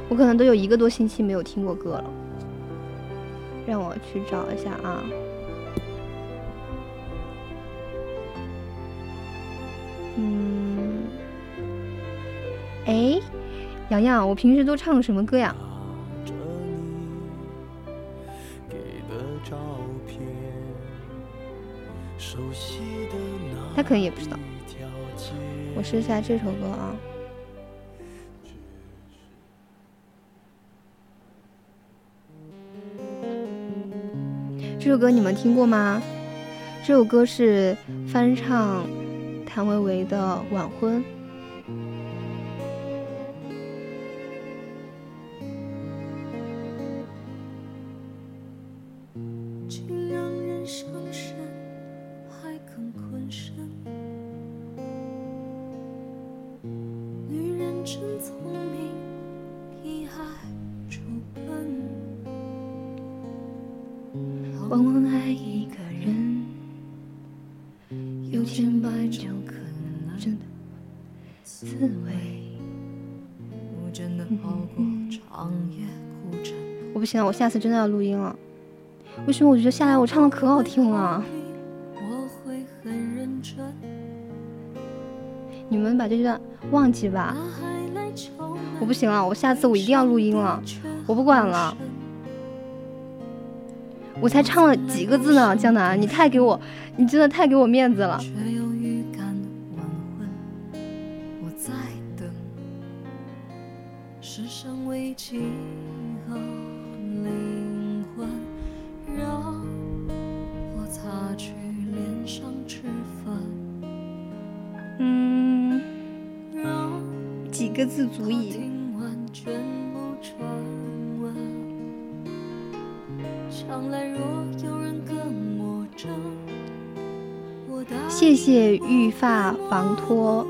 C: 我可能都有一个多星期没有听过歌了。让我去找一下啊。嗯，哎，洋洋，我平时都唱什么歌呀？他可能也不知道。我试一下这首歌啊。这首歌你们听过吗？这首歌是翻唱谭维维的《晚婚》。行了，我下次真的要录音了。为什么我觉得下来我唱的可好听了？
D: 我会很认真。
C: 你们把这段忘记吧。我不行了，我下次我一定要录音了，我不管了。我才唱了几个字呢，江南，你太给我，你真的太给我面子了。
D: 却有预感晚
C: 字足矣。
D: 听完全部传闻。将来若有人跟我争，我答应
C: 谢谢玉发防脱，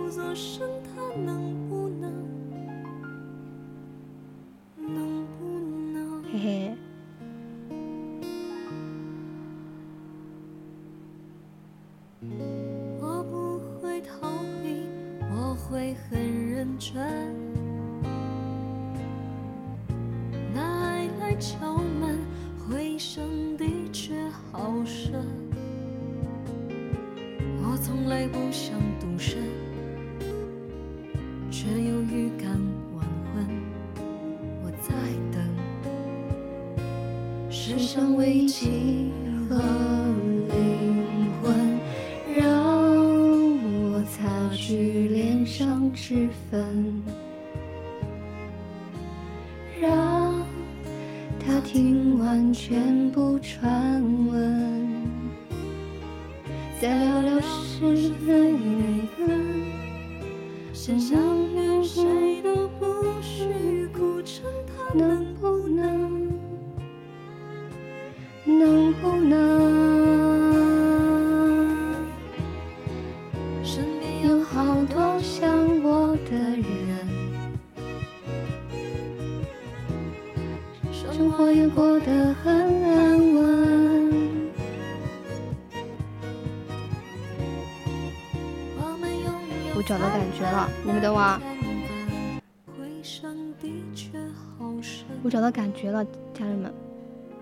C: 绝了，家人们，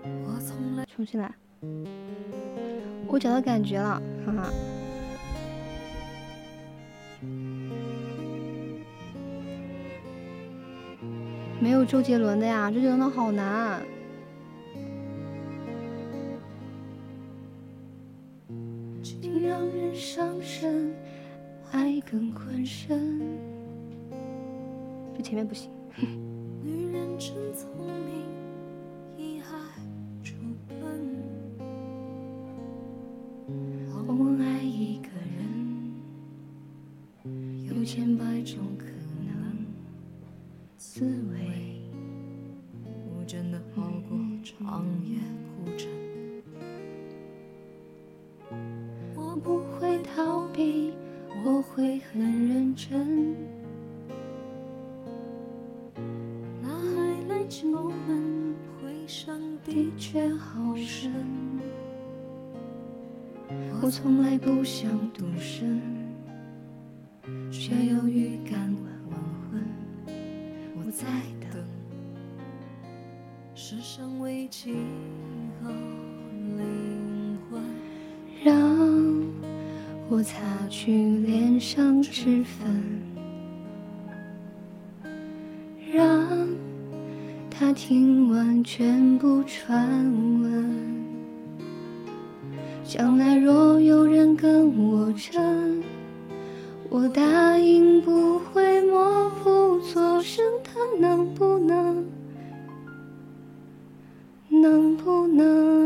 D: 我从来
C: 重新来。我找到感觉了，哈哈。没有周杰伦的呀，周杰伦的好难。逃避，我会很认真。
D: 那海来敲门，回声的确好深。
C: 我从来不想独身，去脸上脂粉，让他听完全部传闻。将来若有人跟我争，我答应不会默不作声。他能不能？能不能？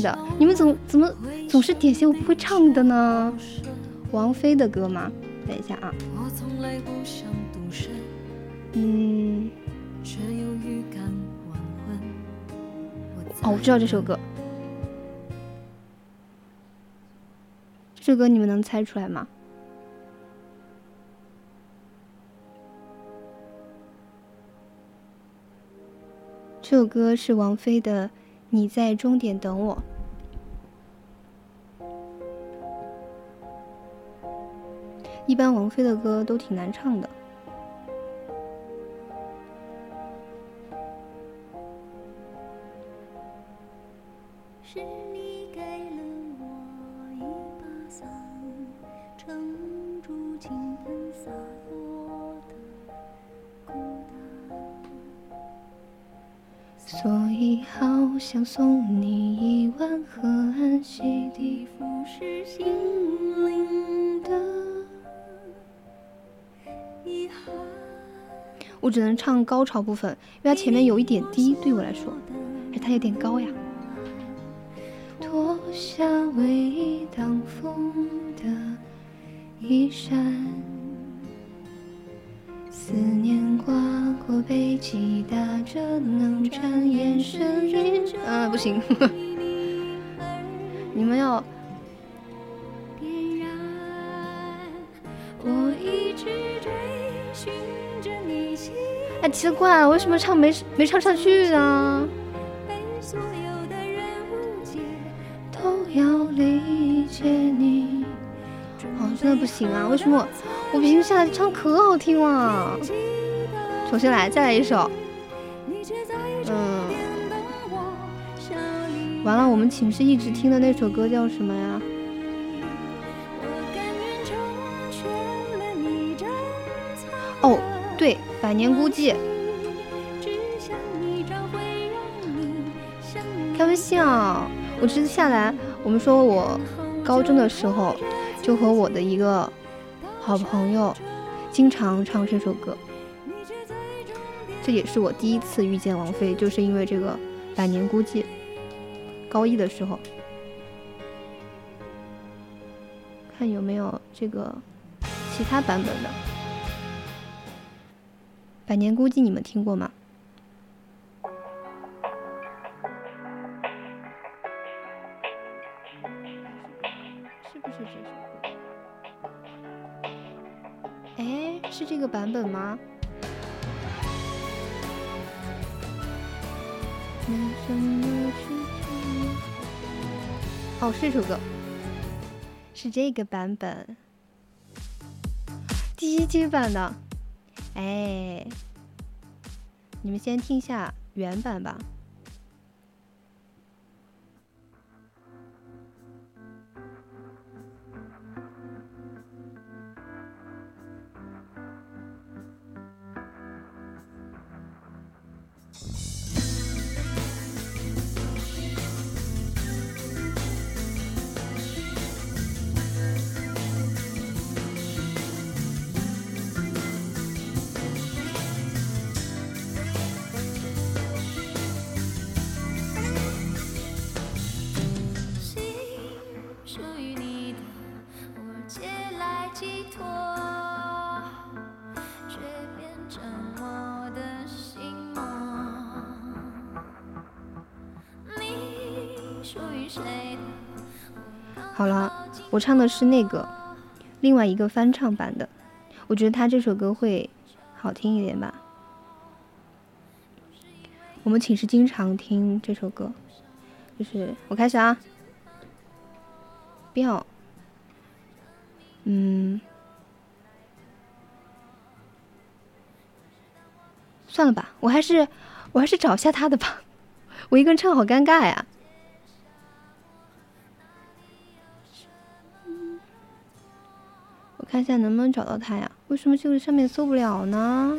C: 张惠妹的，你们怎么怎么总是点些我不会唱的呢？王菲的歌吗？等一下啊，嗯，哦，我知道这首歌。这首歌你们能猜出来吗？这首歌是王菲的《你在终点等我》。一般王菲的歌都挺难唱的。
D: 我
C: 只能唱高潮部分，因为它前面有一点低，对我来说，哎，它有点高呀。脱下唯一挡风的衣衫，思念刮过背脊，打着冷战，眼神不行，你们要。
D: 我一直
C: 哎，奇怪，为什么唱没没唱上去呢？
D: 被所有的人误解。
C: 都要理解你。哦，真的不行啊！为什么我我平时下来唱可好听了？重新来，再来一首。嗯，完了，我们寝室一直听的那首歌叫什么呀？百年孤寂》。开玩笑，我这次下来，我们说我高中的时候就和我的一个好朋友经常唱这首歌。这也是我第一次遇见王菲，就是因为这个《百年孤寂》。高一的时候，看有没有这个其他版本的。百年孤寂你们听过吗？是不是这首歌？哎，是这个版本吗？哦，是这首歌，是这个版本，第一季版的。哎，你们先听一下原版吧。
D: 我
C: 唱的是那个另外一个翻唱版的，我觉得他这首歌会好听一点吧。我们寝室经常听这首歌，就是我开始啊，调，嗯，算了吧，我还是我还是找下他的吧，我一个人唱好尴尬呀。看一下能不能找到他呀？为什么这个上面搜不了呢？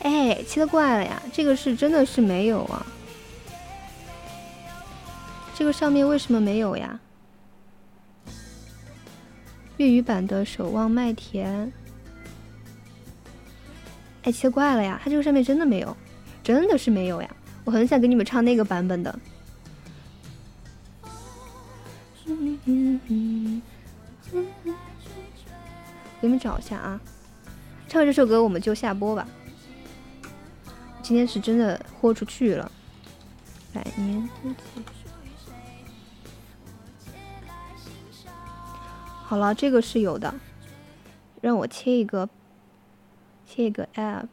C: 哎，奇了怪了呀！这个是真的是没有啊，这个上面为什么没有呀？粤语版的《守望麦田》，哎，奇怪了呀！它这个上面真的没有，真的是没有呀！我很想给你们唱那个版本的。给你们找一下啊！唱完这首歌我们就下播吧。今天是真的豁出去了，百年孤寂。好了，这个是有的，让我切一个，切一个 app。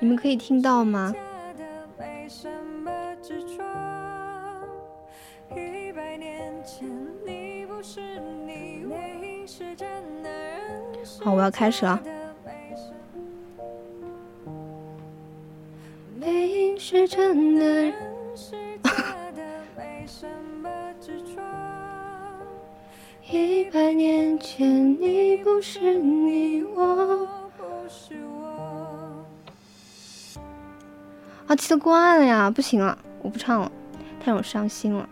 C: 你们可以听到吗？
D: 没什么执着。一百年前你不是你，没是真的人
C: 好，我要开始了。背影是真的人，
D: 是的，没什么执着。
C: 一百年前你不是你，我
D: 不是我。
C: 啊，气得惯了呀！不行了，我不唱了，太让我伤心了，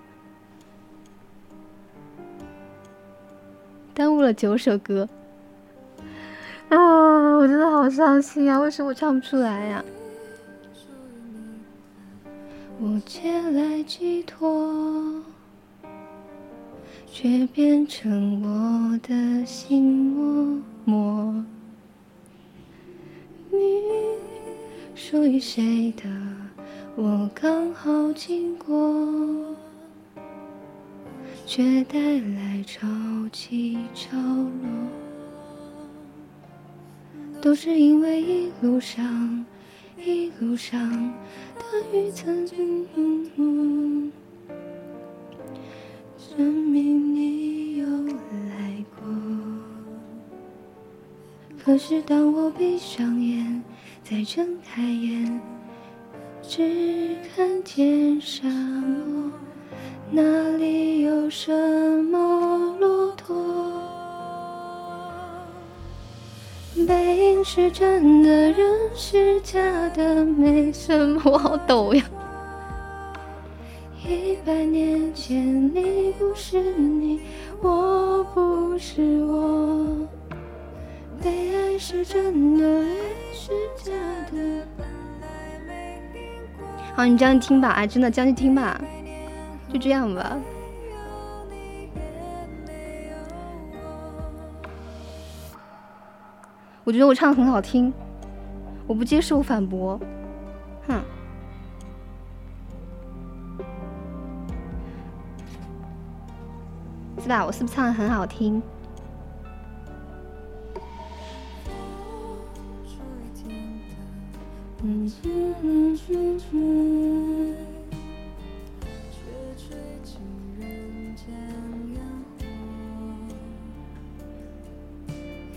C: 耽误了九首歌。啊，我真的好伤心啊！为什么我唱不出来呀？我借来寄托，却变成我的心窝膜。你属于谁的？我刚好经过，却带来潮起潮落，都是因为一路上，一路上的雨曾经证明你有来过。可是当我闭上眼，再睁开眼，只看见沙漠，哪里有什是真的，人是假的，没什么。我好抖呀！一百年前，你不是你，我不是我。被爱是真的，爱是假的。好，你这样听吧，啊，真的这样听吧，就这样吧。我觉得我唱的很好听，我不接受反驳，哼。是吧？我是不是唱的很好听？嗯。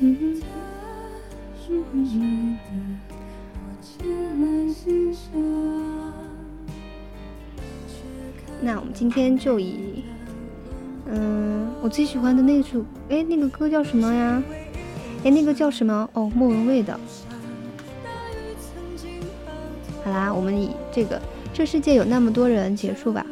C: 嗯。嗯。嗯那我们今天就以，嗯，我最喜欢的那首，哎，那个歌叫什么呀？哎，那个叫什么？哦，莫文蔚的。好啦，我们以这个“这世界有那么多人”结束吧。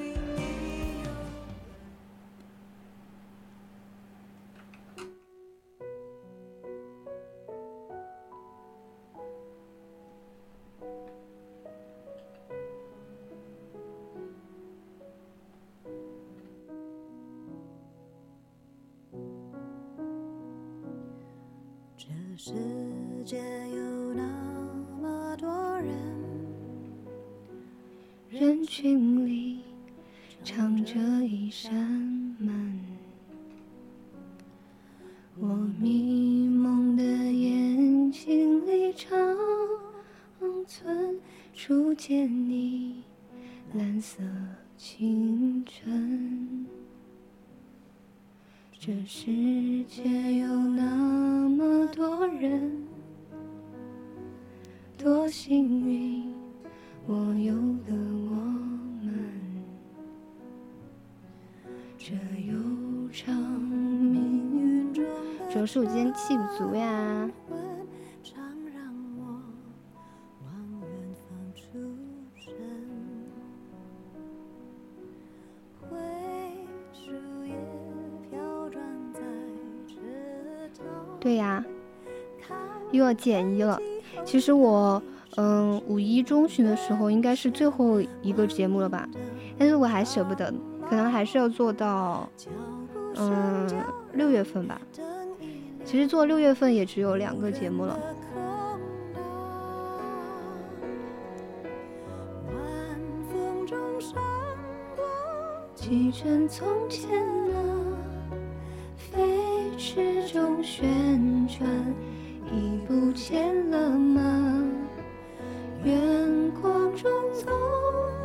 D: 世界有那么多人，
C: 多幸运，我有了我们。这悠长命运中，主要是我今天气不足呀。对呀，又要减一了。其实我，嗯，五一中旬的时候应该是最后一个节目了吧，但是我还舍不得，可能还是要做到，嗯，六月份吧。其实做六月份也只有两个节目了。
D: 风中闪过
C: 几帧从前啊，中旋转，已不见了吗？远光中走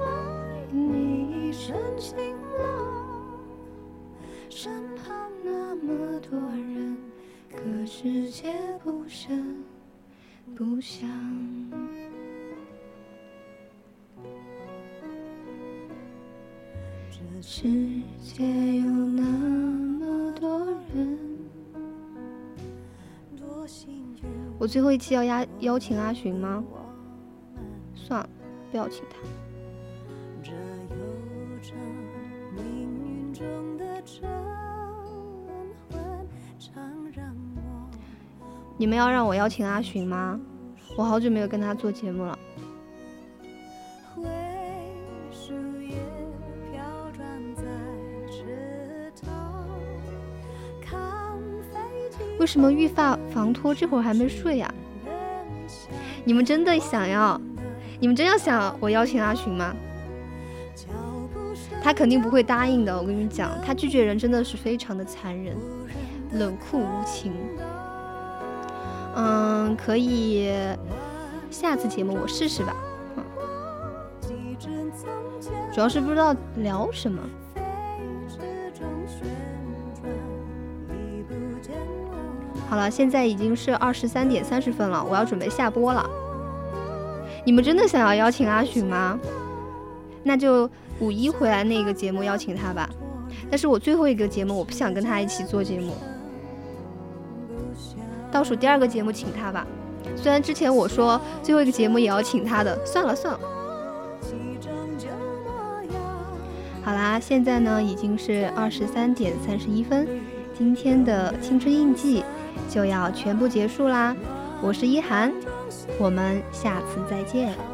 C: 来你一身晴朗，身旁那么多人，可世界不声不响。这世界有那我最后一期要邀邀请阿寻吗？算了，不要请他。你们要让我邀请阿寻吗？我好久没有跟他做节目了。为什么欲发防脱这会儿还没睡呀、你们真的想要？你们真要想我邀请阿寻吗？他肯定不会答应的。我跟你讲，他拒绝人真的是非常的残忍，冷酷无情。嗯，可以，下次节目我试试吧。
D: 几帧从前，
C: 主要是不知道聊什么。好了现在已经是二十三点三十分了我要准备下播了。你们真的想要邀请阿许吗？那就五一回来那个节目邀请他吧。但是我最后一个节目我不想跟他一起做节目。倒数第二个节目请他吧。虽然之前我说最后一个节目也要请他的算了算了。好啦现在呢已经是二十三点三十一分今天的青春印记就要全部结束啦。我是一涵我们下次再见。